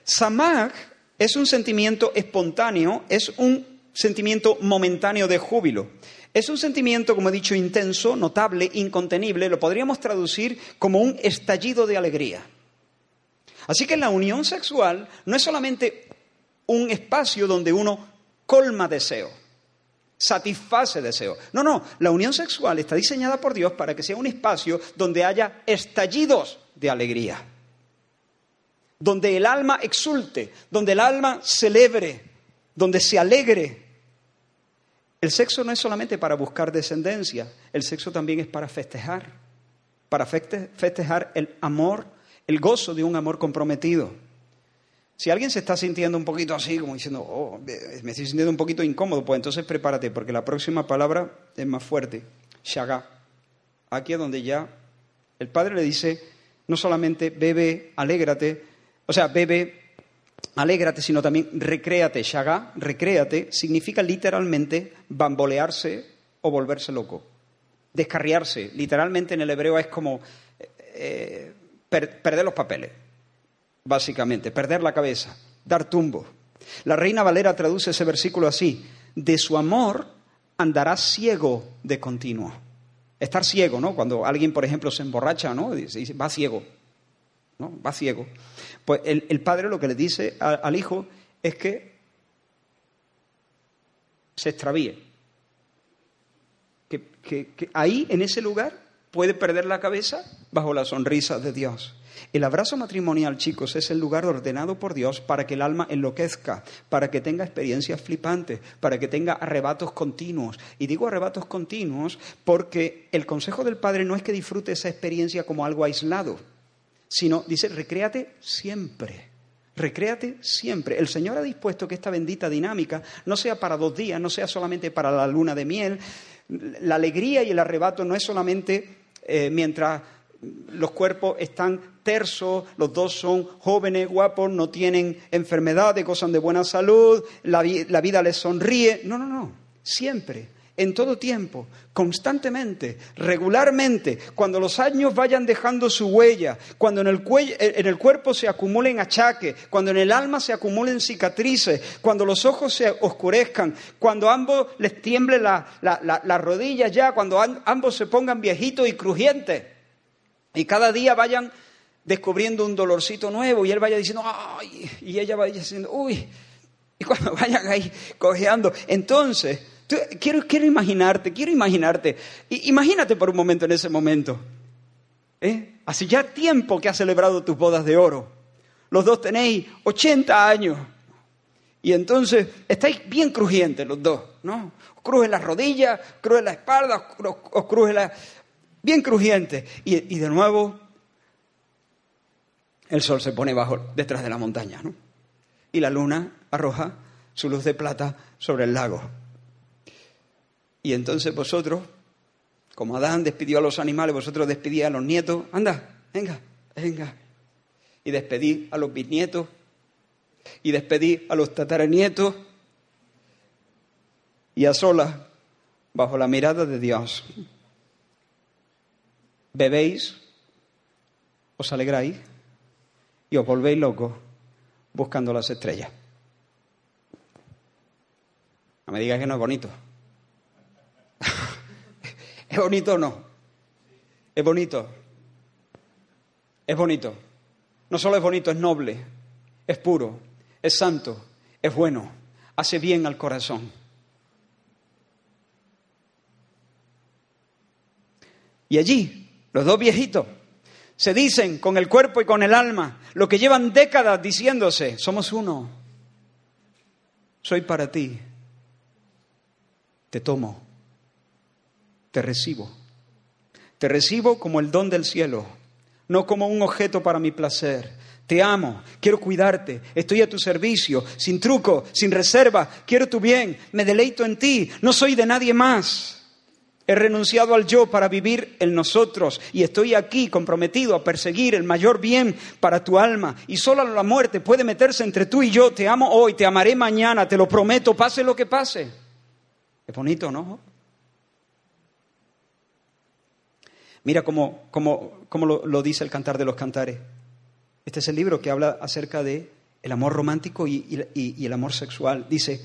Samaj es un sentimiento espontáneo, es un sentimiento momentáneo de júbilo. Es un sentimiento, como he dicho, intenso, notable, incontenible. Lo podríamos traducir como un estallido de alegría. Así que la unión sexual no es solamente un espacio donde uno colma deseo, satisface deseo. No, no, la unión sexual está diseñada por Dios para que sea un espacio donde haya estallidos de alegría, donde el alma exulte, donde el alma celebre, donde se alegre. El sexo no es solamente para buscar descendencia, el sexo también es para festejar, para festejar el amor, el gozo de un amor comprometido. Si alguien se está sintiendo un poquito así, como diciendo, oh, me estoy sintiendo un poquito incómodo, pues entonces prepárate, porque la próxima palabra es más fuerte. Shaga. Aquí es donde ya el padre le dice, no solamente bebe, alégrate, o sea, bebe, alégrate, sino también recréate. Shaga, recréate, significa literalmente bambolearse o volverse loco. Descarriarse. Literalmente en el hebreo es como eh, eh, perder los papeles básicamente, perder la cabeza, dar tumbo. La reina Valera traduce ese versículo así, de su amor andará ciego de continuo. Estar ciego, ¿no? Cuando alguien, por ejemplo, se emborracha, ¿no? Dice, va ciego, ¿no? Va ciego. Pues el, padre lo que le dice al hijo es que se extravíe. que ahí, en ese lugar, puede perder la cabeza bajo la sonrisa de Dios. El abrazo matrimonial, chicos, es el lugar ordenado por Dios para que el alma enloquezca, para que tenga experiencias flipantes, para que tenga arrebatos continuos. Y digo arrebatos continuos porque el consejo del Padre no es que disfrute esa experiencia como algo aislado, sino dice, recréate siempre. Recréate siempre. El Señor ha dispuesto que esta bendita dinámica no sea para dos días, no sea solamente para la luna de miel, La alegría y el arrebato no es solamente eh, mientras los cuerpos están tersos, los dos son jóvenes, guapos, no tienen enfermedades, gozan de buena salud, la, vida les sonríe. No, no, no, siempre en todo tiempo, constantemente, regularmente, cuando los años vayan dejando su huella, cuando en el, en el, cuerpo se acumulen achaques, cuando en el alma se acumulen cicatrices, cuando los ojos se oscurezcan, cuando ambos les tiemble la, la, rodilla ya, cuando ambos se pongan viejitos y crujientes, y cada día vayan descubriendo un dolorcito nuevo y él vaya diciendo, ¡ay! Y ella vaya diciendo, ¡uy! Y cuando vayan ahí cojeando, entonces Quiero, quiero imaginarte, quiero imaginarte. Imagínate por un momento en ese momento. ¿eh? Hace ya tiempo que has celebrado tus bodas de oro. Los dos tenéis 80 años. Y entonces estáis bien crujientes los dos, ¿no? Os cruje las rodillas, cruje la espalda, os cruje la... Bien crujientes. Y, y de nuevo el sol se pone bajo detrás de la montaña, ¿no? Y la luna arroja su luz de plata sobre el lago. Y entonces vosotros, como Adán despidió a los animales, vosotros despedís a los nietos, anda, venga, venga. Y despedí a los bisnietos, y despedí a los tataranietos, y a solas, bajo la mirada de Dios. Bebéis, os alegráis y os volvéis locos buscando las estrellas. No me digas que no es bonito. ¿Es bonito o no? Es bonito. Es bonito. No solo es bonito, es noble, es puro, es santo, es bueno, hace bien al corazón. Y allí, los dos viejitos se dicen con el cuerpo y con el alma lo que llevan décadas diciéndose, somos uno, soy para ti, te tomo te recibo. Te recibo como el don del cielo, no como un objeto para mi placer. Te amo, quiero cuidarte, estoy a tu servicio, sin truco, sin reserva, quiero tu bien, me deleito en ti, no soy de nadie más. He renunciado al yo para vivir en nosotros y estoy aquí comprometido a perseguir el mayor bien para tu alma. Y solo la muerte puede meterse entre tú y yo. Te amo hoy, te amaré mañana, te lo prometo, pase lo que pase. Es bonito, ¿no? Mira cómo, lo, dice el Cantar de los Cantares. Este es el libro que habla acerca de el amor romántico y, y el amor sexual. Dice,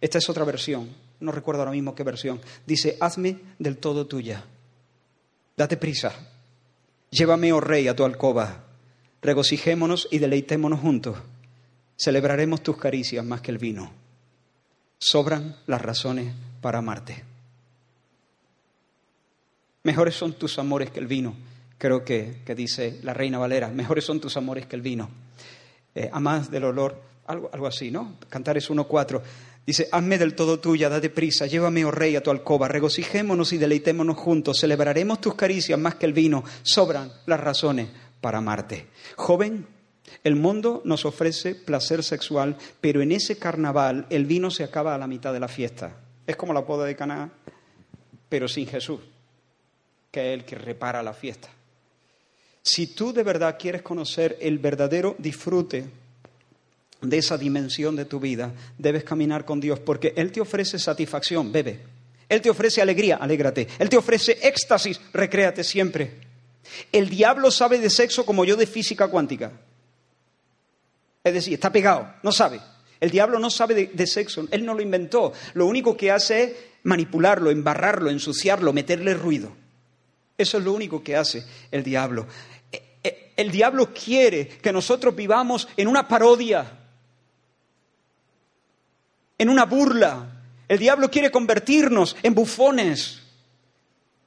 esta es otra versión, no recuerdo ahora mismo qué versión. Dice, hazme del todo tuya. Date prisa. Llévame, oh rey, a tu alcoba. Regocijémonos y deleitémonos juntos. Celebraremos tus caricias más que el vino. Sobran las razones para amarte. Mejores son tus amores que el vino. Creo que, dice la reina Valera, mejores son tus amores que el vino. Eh, a más del olor, algo, algo así, ¿no? Cantares 1.4. Dice, hazme del todo tuya, date prisa, llévame, oh rey, a tu alcoba, regocijémonos y deleitémonos juntos, celebraremos tus caricias más que el vino, sobran las razones para amarte. Joven, el mundo nos ofrece placer sexual, pero en ese carnaval el vino se acaba a la mitad de la fiesta. Es como la poda de Caná, pero sin Jesús que es el que repara la fiesta. Si tú de verdad quieres conocer el verdadero disfrute de esa dimensión de tu vida, debes caminar con Dios, porque Él te ofrece satisfacción, bebe. Él te ofrece alegría, alégrate. Él te ofrece éxtasis, recréate siempre. El diablo sabe de sexo como yo de física cuántica. Es decir, está pegado, no sabe. El diablo no sabe de, de, sexo, él no lo inventó. Lo único que hace es manipularlo, embarrarlo, ensuciarlo, meterle ruido. Eso es lo único que hace el diablo. E, e, el diablo quiere que nosotros vivamos en una parodia, en una burla. El diablo quiere convertirnos en bufones,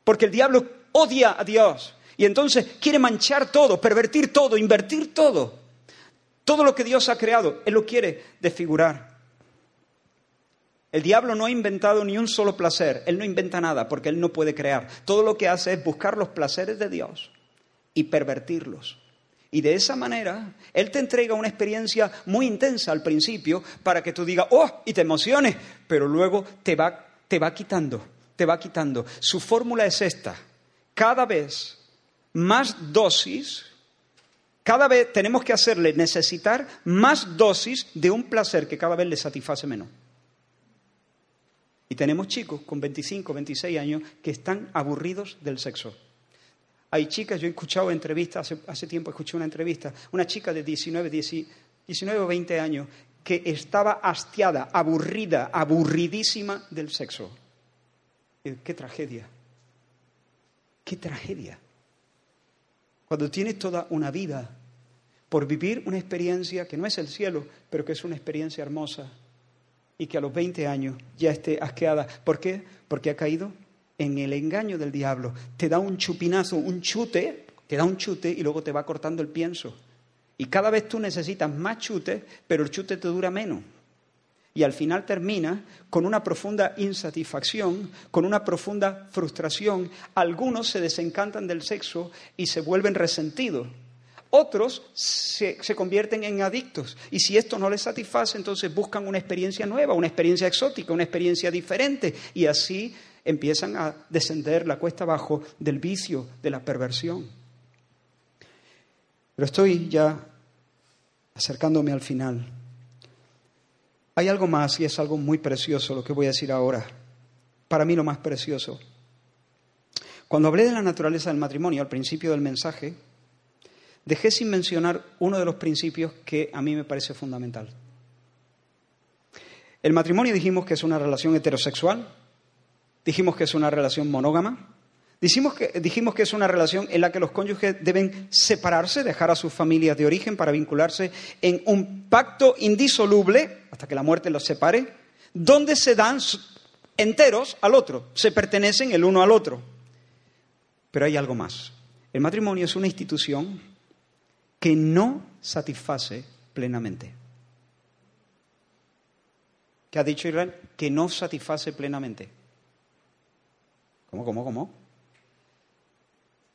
porque el diablo odia a Dios y entonces quiere manchar todo, pervertir todo, invertir todo. Todo lo que Dios ha creado, Él lo quiere desfigurar. El diablo no ha inventado ni un solo placer, él no inventa nada porque él no puede crear. Todo lo que hace es buscar los placeres de Dios y pervertirlos. Y de esa manera, Él te entrega una experiencia muy intensa al principio para que tú digas, oh, y te emociones, pero luego te va, te va quitando, te va quitando. Su fórmula es esta. Cada vez más dosis, cada vez tenemos que hacerle necesitar más dosis de un placer que cada vez le satisface menos. Y tenemos chicos con 25, 26 años que están aburridos del sexo. Hay chicas, yo he escuchado entrevistas, hace, tiempo escuché una entrevista, una chica de 19, 19 o 20 años que estaba hastiada, aburrida, aburridísima del sexo. ¡Qué tragedia! ¡Qué tragedia! Cuando tienes toda una vida por vivir una experiencia que no es el cielo, pero que es una experiencia hermosa y que a los 20 años ya esté asqueada. ¿Por qué? Porque ha caído en el engaño del diablo. Te da un chupinazo, un chute, te da un chute y luego te va cortando el pienso. Y cada vez tú necesitas más chute, pero el chute te dura menos. Y al final termina con una profunda insatisfacción, con una profunda frustración. Algunos se desencantan del sexo y se vuelven resentidos. Otros se, se, convierten en adictos y si esto no les satisface, entonces buscan una experiencia nueva, una experiencia exótica, una experiencia diferente y así empiezan a descender la cuesta abajo del vicio, de la perversión. Pero estoy ya acercándome al final. Hay algo más y es algo muy precioso lo que voy a decir ahora. Para mí lo más precioso. Cuando hablé de la naturaleza del matrimonio al principio del mensaje, dejé sin mencionar uno de los principios que a mí me parece fundamental. El matrimonio dijimos que es una relación heterosexual, dijimos que es una relación monógama, Dijimos que, es una relación en la que los cónyuges deben separarse, dejar a sus familias de origen para vincularse en un pacto indisoluble, hasta que la muerte los separe, donde se dan enteros al otro, se pertenecen el uno al otro. Pero hay algo más. El matrimonio es una institución que no satisface plenamente. ¿Qué ha dicho Israel? Que no satisface plenamente. ¿Cómo, cómo, cómo?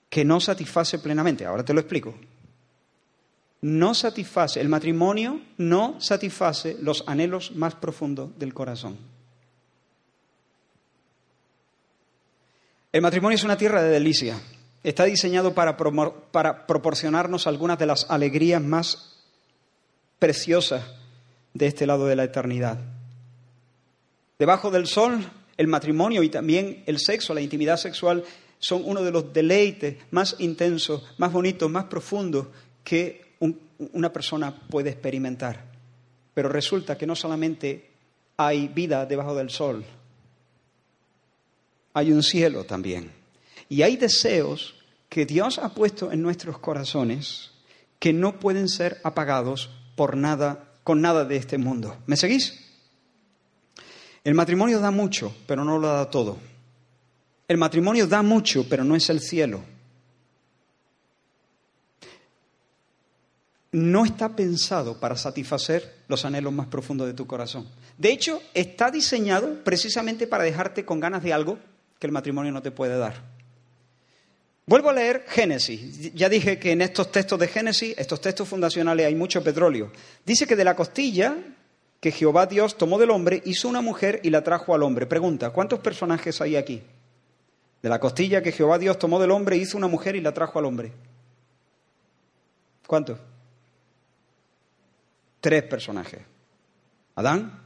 que no satisface plenamente. Ahora te lo explico. No satisface, el matrimonio no satisface los anhelos más profundos del corazón. El matrimonio es una tierra de delicia. Está diseñado para, para proporcionarnos algunas de las alegrías más preciosas de este lado de la eternidad. Debajo del sol, el matrimonio y también el sexo, la intimidad sexual, son uno de los deleites más intensos, más bonitos, más profundos que una persona puede experimentar. Pero resulta que no solamente hay vida debajo del sol, hay un cielo también. Y hay deseos que Dios ha puesto en nuestros corazones que no pueden ser apagados por nada, con nada de este mundo. ¿Me seguís? El matrimonio da mucho, pero no lo da todo. El matrimonio da mucho, pero no es el cielo. No está pensado para satisfacer los anhelos más profundos de tu corazón. De hecho, está diseñado precisamente para dejarte con ganas de algo que el matrimonio no te puede dar. Vuelvo a leer Génesis. Ya dije que en estos textos de Génesis, estos textos fundacionales, hay mucho petróleo. Dice que de la costilla que Jehová Dios tomó del hombre, hizo una mujer y la trajo al hombre. Pregunta, ¿cuántos personajes hay aquí? De la costilla que Jehová Dios tomó del hombre, hizo una mujer y la trajo al hombre. ¿Cuántos? Tres personajes. Adán,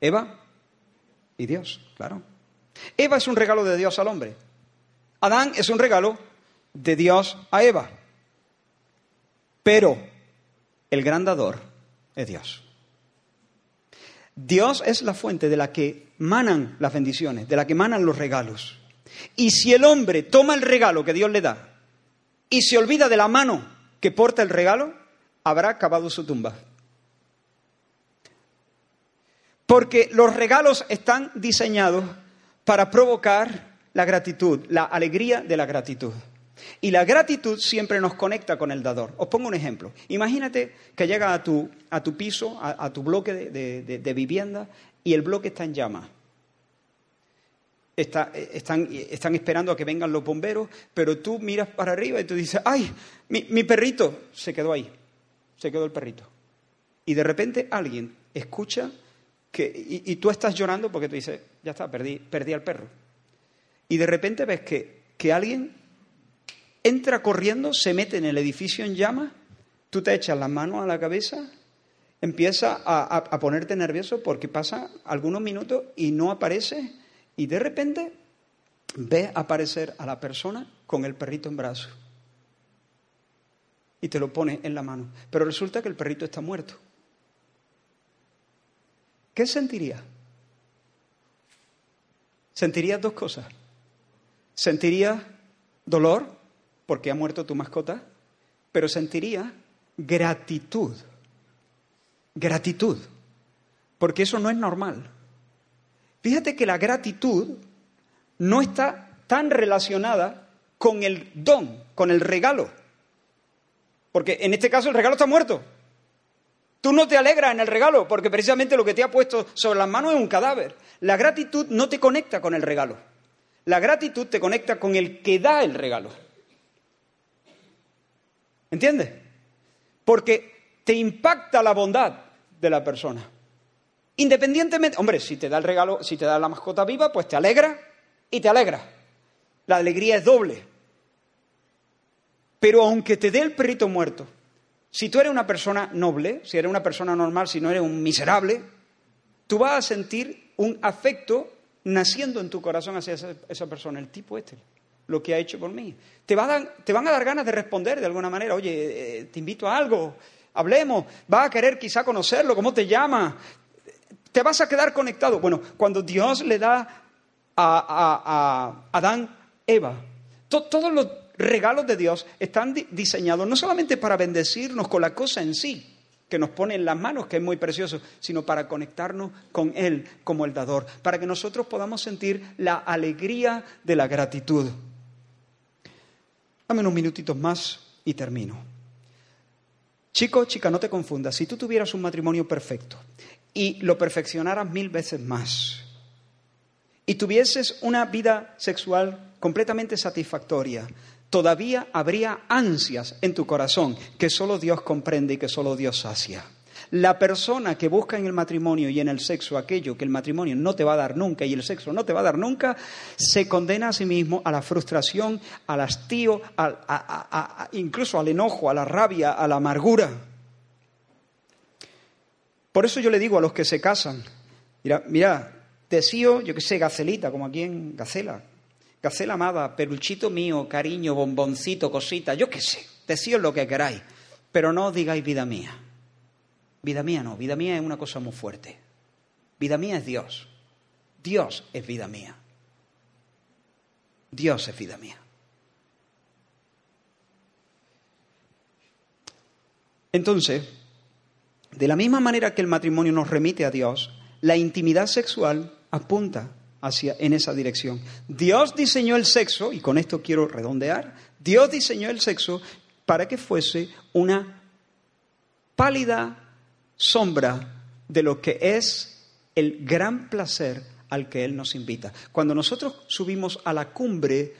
Eva y Dios, claro. Eva es un regalo de Dios al hombre. Adán es un regalo de Dios a Eva. Pero el gran dador es Dios. Dios es la fuente de la que manan las bendiciones, de la que manan los regalos. Y si el hombre toma el regalo que Dios le da y se olvida de la mano que porta el regalo, habrá cavado su tumba. Porque los regalos están diseñados para provocar la gratitud, la alegría de la gratitud. Y la gratitud siempre nos conecta con el dador. Os pongo un ejemplo. Imagínate que llega a tu, a tu piso, a, tu bloque de vivienda, y el bloque está en llamas están, están, esperando a que vengan los bomberos, pero tú miras para arriba y tú dices, ay, mi, perrito se quedó ahí, se quedó el perrito. Y de repente alguien escucha que, y, tú estás llorando porque tú dices, ya está, perdí, perdí al perro. y de repente ves que, que alguien entra corriendo, se mete en el edificio en llamas, tú te echas las manos a la cabeza, empieza a, a ponerte nervioso porque pasa algunos minutos y no aparece y de repente ves aparecer a la persona con el perrito en brazos y te lo pone en la mano. Pero resulta que el perrito está muerto. ¿Qué sentiría? Sentirías dos cosas. Sentiría dolor porque ha muerto tu mascota, pero sentiría gratitud. Gratitud. Porque eso no es normal. Fíjate que la gratitud no está tan relacionada con el don, con el regalo. Porque en este caso el regalo está muerto. Tú no te alegras en el regalo porque precisamente lo que te ha puesto sobre las manos es un cadáver. La gratitud no te conecta con el regalo. La gratitud te conecta con el que da el regalo. ¿Entiendes? Porque te impacta la bondad de la persona. Independientemente, hombre, si te da el regalo, si te da la mascota viva, pues te alegra y te alegra. La alegría es doble. Pero aunque te dé el perrito muerto, si tú eres una persona noble, si eres una persona normal, si no eres un miserable, tú vas a sentir un afecto naciendo en tu corazón hacia esa, persona, el tipo este, lo que ha hecho por mí. Te, te van a dar ganas de responder de alguna manera, oye, eh, te invito a algo, hablemos, vas a querer quizá conocerlo, cómo te llama, te vas a quedar conectado. Bueno, cuando Dios le da a, Adán, Eva, todos los regalos de Dios están diseñados no solamente para bendecirnos con la cosa en sí, que nos pone en las manos, que es muy precioso, sino para conectarnos con Él como el dador, para que nosotros podamos sentir la alegría de la gratitud. Dame unos minutitos más y termino. Chico, chica, no te confundas. Si tú tuvieras un matrimonio perfecto y lo perfeccionaras mil veces más, y tuvieses una vida sexual completamente satisfactoria, todavía habría ansias en tu corazón que solo Dios comprende y que solo Dios sacia. La persona que busca en el matrimonio y en el sexo aquello que el matrimonio no te va a dar nunca y el sexo no te va a dar nunca, se condena a sí mismo a la frustración, al hastío, incluso al enojo, a la rabia, a la amargura. Por eso yo le digo a los que se casan, mira, mira, Desío, yo que sé, gacelita, como aquí en Gacela. Gacela amada, peluchito mío, cariño, bomboncito, cosita, yo qué sé. Decíos lo que queráis, pero no digáis vida mía. Vida mía no, vida mía es una cosa muy fuerte. Vida mía es Dios. Dios es vida mía. Dios es vida mía. Entonces, de la misma manera que el matrimonio nos remite a Dios, la intimidad sexual apunta hacia en esa dirección. Dios diseñó el sexo, y con esto quiero redondear, Dios diseñó el sexo para que fuese una pálida sombra de lo que es el gran placer al que Él nos invita. Cuando nosotros subimos a la cumbre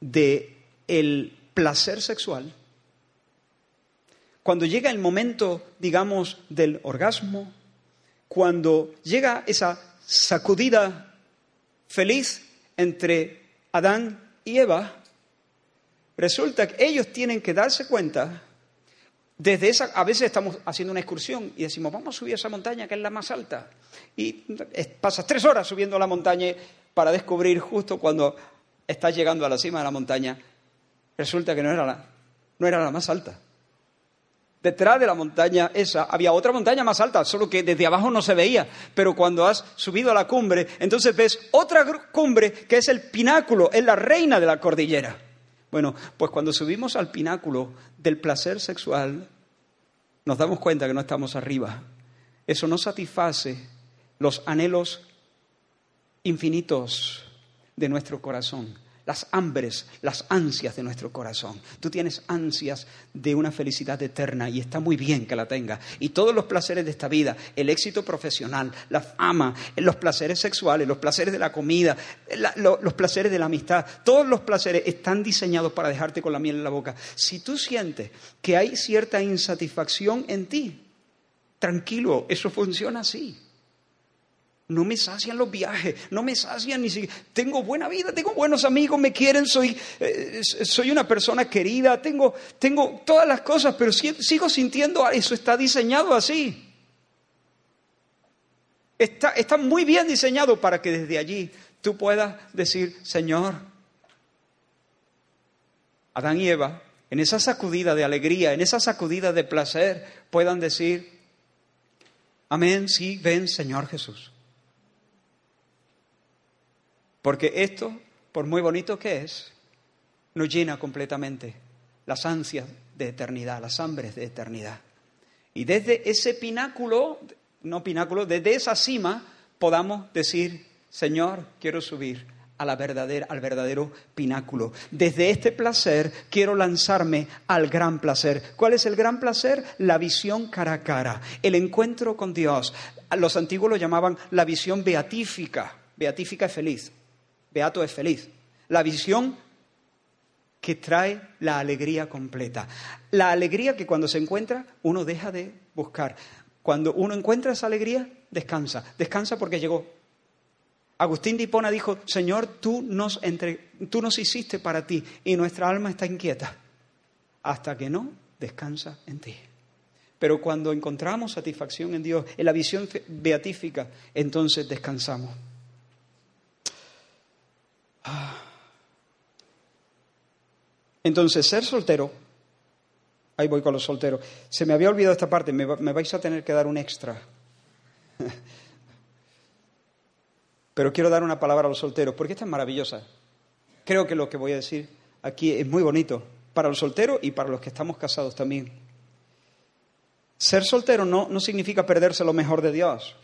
del el placer sexual, cuando llega el momento, digamos, del orgasmo, cuando llega esa sacudida feliz entre Adán y Eva, resulta que ellos tienen que darse cuenta, desde esa, a veces estamos haciendo una excursión y decimos, vamos a subir esa montaña que es la más alta. Y pasas tres horas subiendo la montaña para descubrir justo cuando estás llegando a la cima de la montaña, resulta que no era la, no era la más alta. Detrás de la montaña esa había otra montaña más alta, solo que desde abajo no se veía. Pero cuando has subido a la cumbre, entonces ves otra cumbre que es el pináculo, es la reina de la cordillera. Bueno, pues cuando subimos al pináculo del placer sexual, nos damos cuenta que no estamos arriba. Eso no satisface los anhelos infinitos de nuestro corazón las hambres, las ansias de nuestro corazón. Tú tienes ansias de una felicidad eterna y está muy bien que la tengas. Y todos los placeres de esta vida, el éxito profesional, la fama, los placeres sexuales, los placeres de la comida, los placeres de la amistad, todos los placeres están diseñados para dejarte con la miel en la boca. Si tú sientes que hay cierta insatisfacción en ti, tranquilo, eso funciona así. No me sacian los viajes, no me sacian ni siquiera. Tengo buena vida, tengo buenos amigos, me quieren, soy, eh, soy una persona querida, tengo, tengo todas las cosas, pero sigo sintiendo, eso está diseñado así. Está, está muy bien diseñado para que desde allí tú puedas decir, Señor, Adán y Eva, en esa sacudida de alegría, en esa sacudida de placer, puedan decir, amén, sí, ven Señor Jesús. Porque esto, por muy bonito que es, nos llena completamente las ansias de eternidad, las hambres de eternidad. Y desde ese pináculo, no pináculo, desde esa cima, podamos decir, Señor, quiero subir a la verdadera, al verdadero pináculo. Desde este placer quiero lanzarme al gran placer. ¿Cuál es el gran placer? La visión cara a cara, el encuentro con Dios. Los antiguos lo llamaban la visión beatífica. Beatífica es feliz. Beato es feliz. La visión que trae la alegría completa. La alegría que cuando se encuentra uno deja de buscar. Cuando uno encuentra esa alegría, descansa. Descansa porque llegó. Agustín de Hipona dijo, Señor, tú nos, entre, tú nos hiciste para ti y nuestra alma está inquieta hasta que no descansa en ti. Pero cuando encontramos satisfacción en Dios, en la visión beatífica, entonces descansamos. Ah. Entonces, ser soltero, ahí voy con los solteros, se me había olvidado esta parte, me, vais a tener que dar un extra. Pero quiero dar una palabra a los solteros, porque esta es maravillosa. Creo que lo que voy a decir aquí es muy bonito, para los solteros y para los que estamos casados también. Ser soltero no, no significa perderse lo mejor de Dios.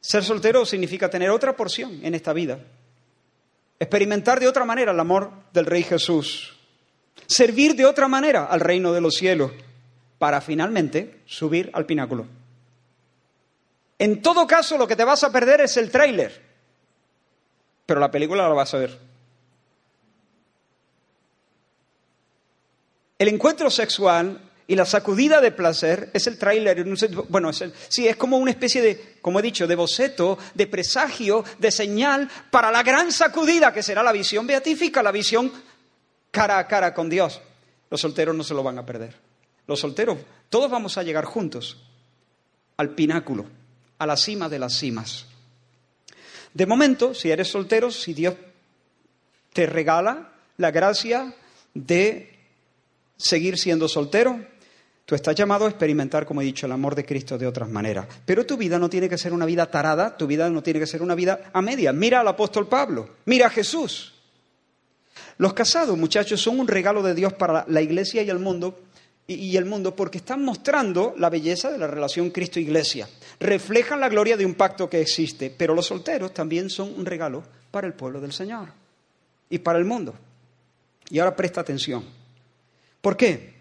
Ser soltero significa tener otra porción en esta vida experimentar de otra manera el amor del Rey Jesús, servir de otra manera al reino de los cielos, para finalmente subir al pináculo. En todo caso, lo que te vas a perder es el tráiler, pero la película la vas a ver. El encuentro sexual y la sacudida de placer es el tráiler, bueno, sí, es como una especie de, como he dicho, de boceto, de presagio, de señal para la gran sacudida que será la visión beatífica, la visión cara a cara con Dios. Los solteros no se lo van a perder. Los solteros, todos vamos a llegar juntos al pináculo, a la cima de las cimas. De momento, si eres soltero, si Dios te regala la gracia de seguir siendo soltero, Tú estás llamado a experimentar, como he dicho, el amor de Cristo de otras maneras. Pero tu vida no tiene que ser una vida tarada, tu vida no tiene que ser una vida a media. Mira al apóstol Pablo, mira a Jesús. Los casados, muchachos, son un regalo de Dios para la iglesia y el mundo, y el mundo porque están mostrando la belleza de la relación Cristo-Iglesia. Reflejan la gloria de un pacto que existe, pero los solteros también son un regalo para el pueblo del Señor y para el mundo. Y ahora presta atención. ¿Por qué?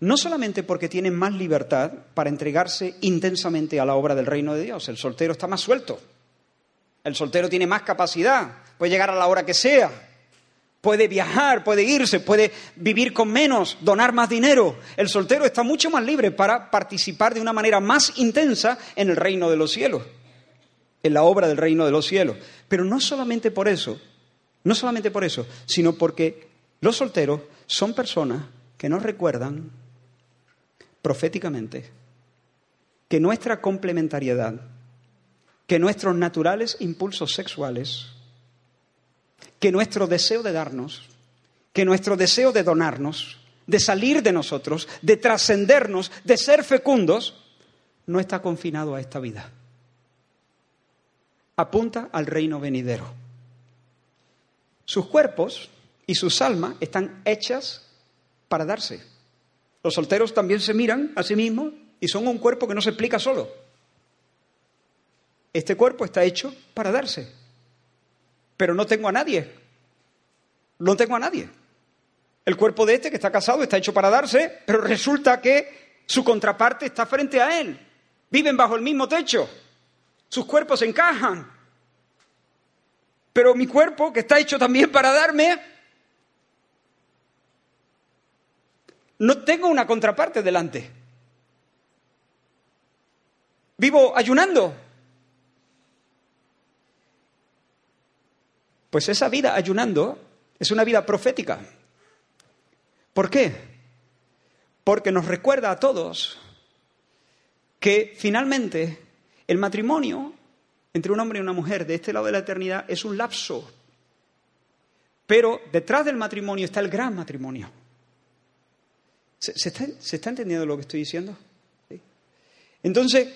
No solamente porque tiene más libertad para entregarse intensamente a la obra del reino de Dios, el soltero está más suelto, el soltero tiene más capacidad, puede llegar a la hora que sea, puede viajar, puede irse, puede vivir con menos, donar más dinero. El soltero está mucho más libre para participar de una manera más intensa en el reino de los cielos, en la obra del reino de los cielos. Pero no solamente por eso, no solamente por eso, sino porque los solteros son personas que nos recuerdan proféticamente que nuestra complementariedad, que nuestros naturales impulsos sexuales, que nuestro deseo de darnos, que nuestro deseo de donarnos, de salir de nosotros, de trascendernos, de ser fecundos, no está confinado a esta vida. Apunta al reino venidero. Sus cuerpos y sus almas están hechas para darse. Los solteros también se miran a sí mismos y son un cuerpo que no se explica solo. Este cuerpo está hecho para darse. Pero no tengo a nadie. No tengo a nadie. El cuerpo de este que está casado está hecho para darse, pero resulta que su contraparte está frente a él. Viven bajo el mismo techo. Sus cuerpos encajan. Pero mi cuerpo, que está hecho también para darme, no tengo una contraparte delante. Vivo ayunando. Pues esa vida ayunando es una vida profética. ¿Por qué? Porque nos recuerda a todos que finalmente el matrimonio entre un hombre y una mujer de este lado de la eternidad es un lapso. Pero detrás del matrimonio está el gran matrimonio. ¿Se, está, entendiendo lo que estoy diciendo? Entonces,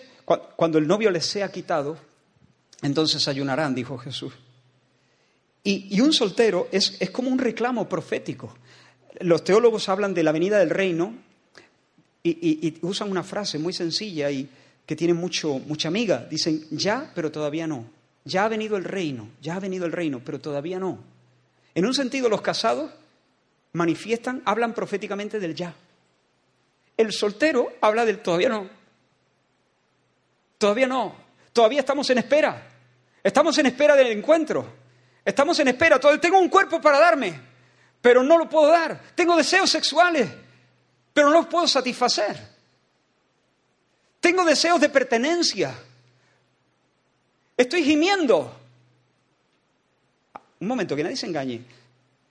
cuando el novio les sea quitado, entonces ayunarán, dijo Jesús. Y, un soltero es, como un reclamo profético. Los teólogos hablan de la venida del reino y, y usan una frase muy sencilla y que tiene mucho, mucha amiga. Dicen, ya, pero todavía no. Ya ha venido el reino, ya ha venido el reino, pero todavía no. En un sentido, los casados manifiestan, hablan proféticamente del ya. El soltero habla del todavía no. Todavía no. Todavía estamos en espera. Estamos en espera del encuentro. Estamos en espera. Tengo un cuerpo para darme, pero no lo puedo dar. Tengo deseos sexuales, pero no los puedo satisfacer. Tengo deseos de pertenencia. Estoy gimiendo. Un momento, que nadie se engañe.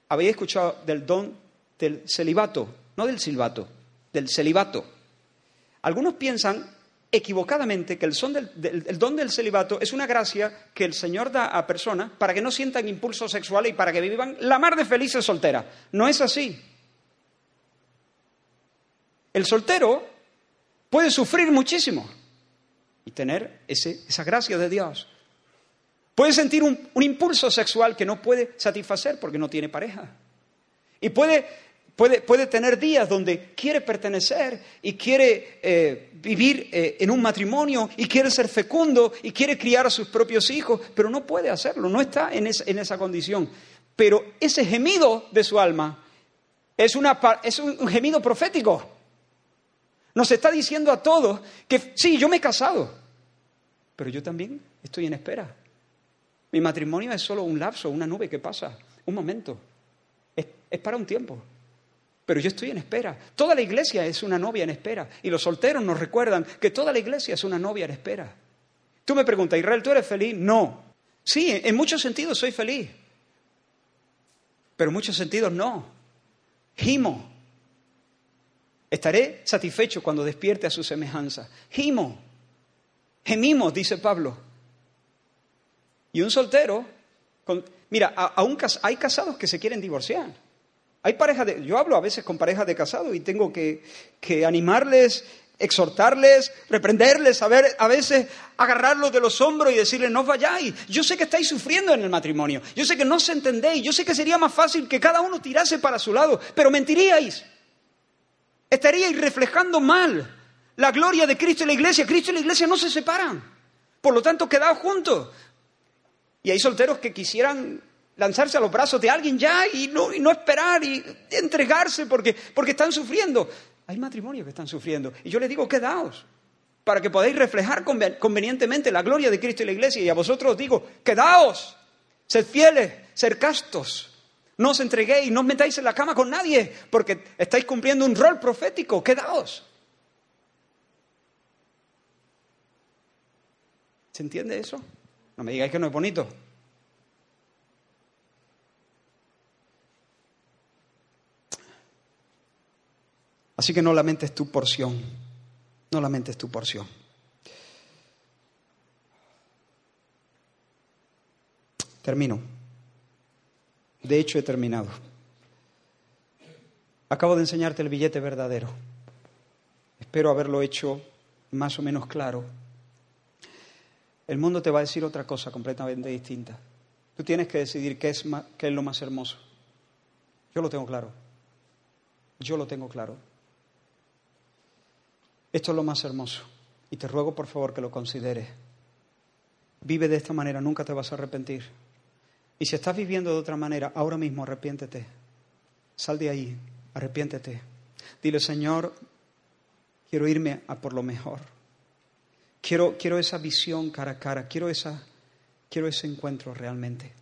Habéis escuchado del don del celibato, no del silbato, del celibato. Algunos piensan equivocadamente que el, don del celibato es una gracia que el Señor da a personas para que no sientan impulsos sexuales y para que vivan la mar de felices solteras. No es así. El soltero puede sufrir muchísimo y tener esa gracia de Dios. Puede sentir un impulso sexual que no puede satisfacer porque no tiene pareja. Y puede Puede, tener días donde quiere pertenecer y quiere eh, vivir eh, en un matrimonio y quiere ser fecundo y quiere criar a sus propios hijos, pero no puede hacerlo, no está en, en esa condición. Pero ese gemido de su alma es, una, es un gemido profético. Nos está diciendo a todos que sí, yo me he casado, pero yo también estoy en espera. Mi matrimonio es solo un lapso, una nube que pasa, un momento. es para un tiempo pero yo estoy en espera. Toda la iglesia es una novia en espera. Y los solteros nos recuerdan que toda la iglesia es una novia en espera. Tú me preguntas, Israel, ¿tú eres feliz? No. Sí, en muchos sentidos soy feliz. Pero en muchos sentidos no. Gimo. Estaré satisfecho cuando despierte a su semejanza. Gimo. Gemimos, dice Pablo. Y un soltero, mira, aún hay casados que se quieren divorciar. Hay parejas yo hablo a veces con parejas de casados y tengo que, animarles, exhortarles, reprenderles, a, ver, a veces agarrarlos de los hombros y decirles, no vayáis. Yo sé que estáis sufriendo en el matrimonio, yo sé que no se entendéis, yo sé que sería más fácil que cada uno tirase para su lado, pero mentiríais. Estaríais reflejando mal la gloria de Cristo y la iglesia. Cristo y la iglesia no se separan. Por lo tanto, quedaos juntos. Y hay solteros que quisieran lanzarse a los brazos de alguien ya y no, no esperar y entregarse porque, porque están sufriendo. Hay matrimonios que están sufriendo. Y yo les digo, quedaos para que podáis reflejar convenientemente la gloria de Cristo y la iglesia. Y a vosotros os digo, quedaos, sed fieles, sed castos. No os entreguéis, no os metáis en la cama con nadie, porque estáis cumpliendo un rol profético. Quedaos. ¿Se entiende eso? No me digáis que no es bonito. Así que no lamentes tu porción, no lamentes tu porción. Termino. De hecho, he terminado. Acabo de enseñarte el billete verdadero. Espero haberlo hecho más o menos claro. El mundo te va a decir otra cosa completamente distinta. Tú tienes que decidir qué es, qué es lo más hermoso. Yo lo tengo claro. Yo lo tengo claro. Esto es lo más hermoso y te ruego por favor que lo consideres. Vive de esta manera, nunca te vas a arrepentir. Y si estás viviendo de otra manera, ahora mismo arrepiéntete. Sal de ahí, arrepiéntete. Dile, Señor, quiero irme a por lo mejor. Quiero, quiero esa visión cara a cara, quiero, esa, quiero ese encuentro realmente.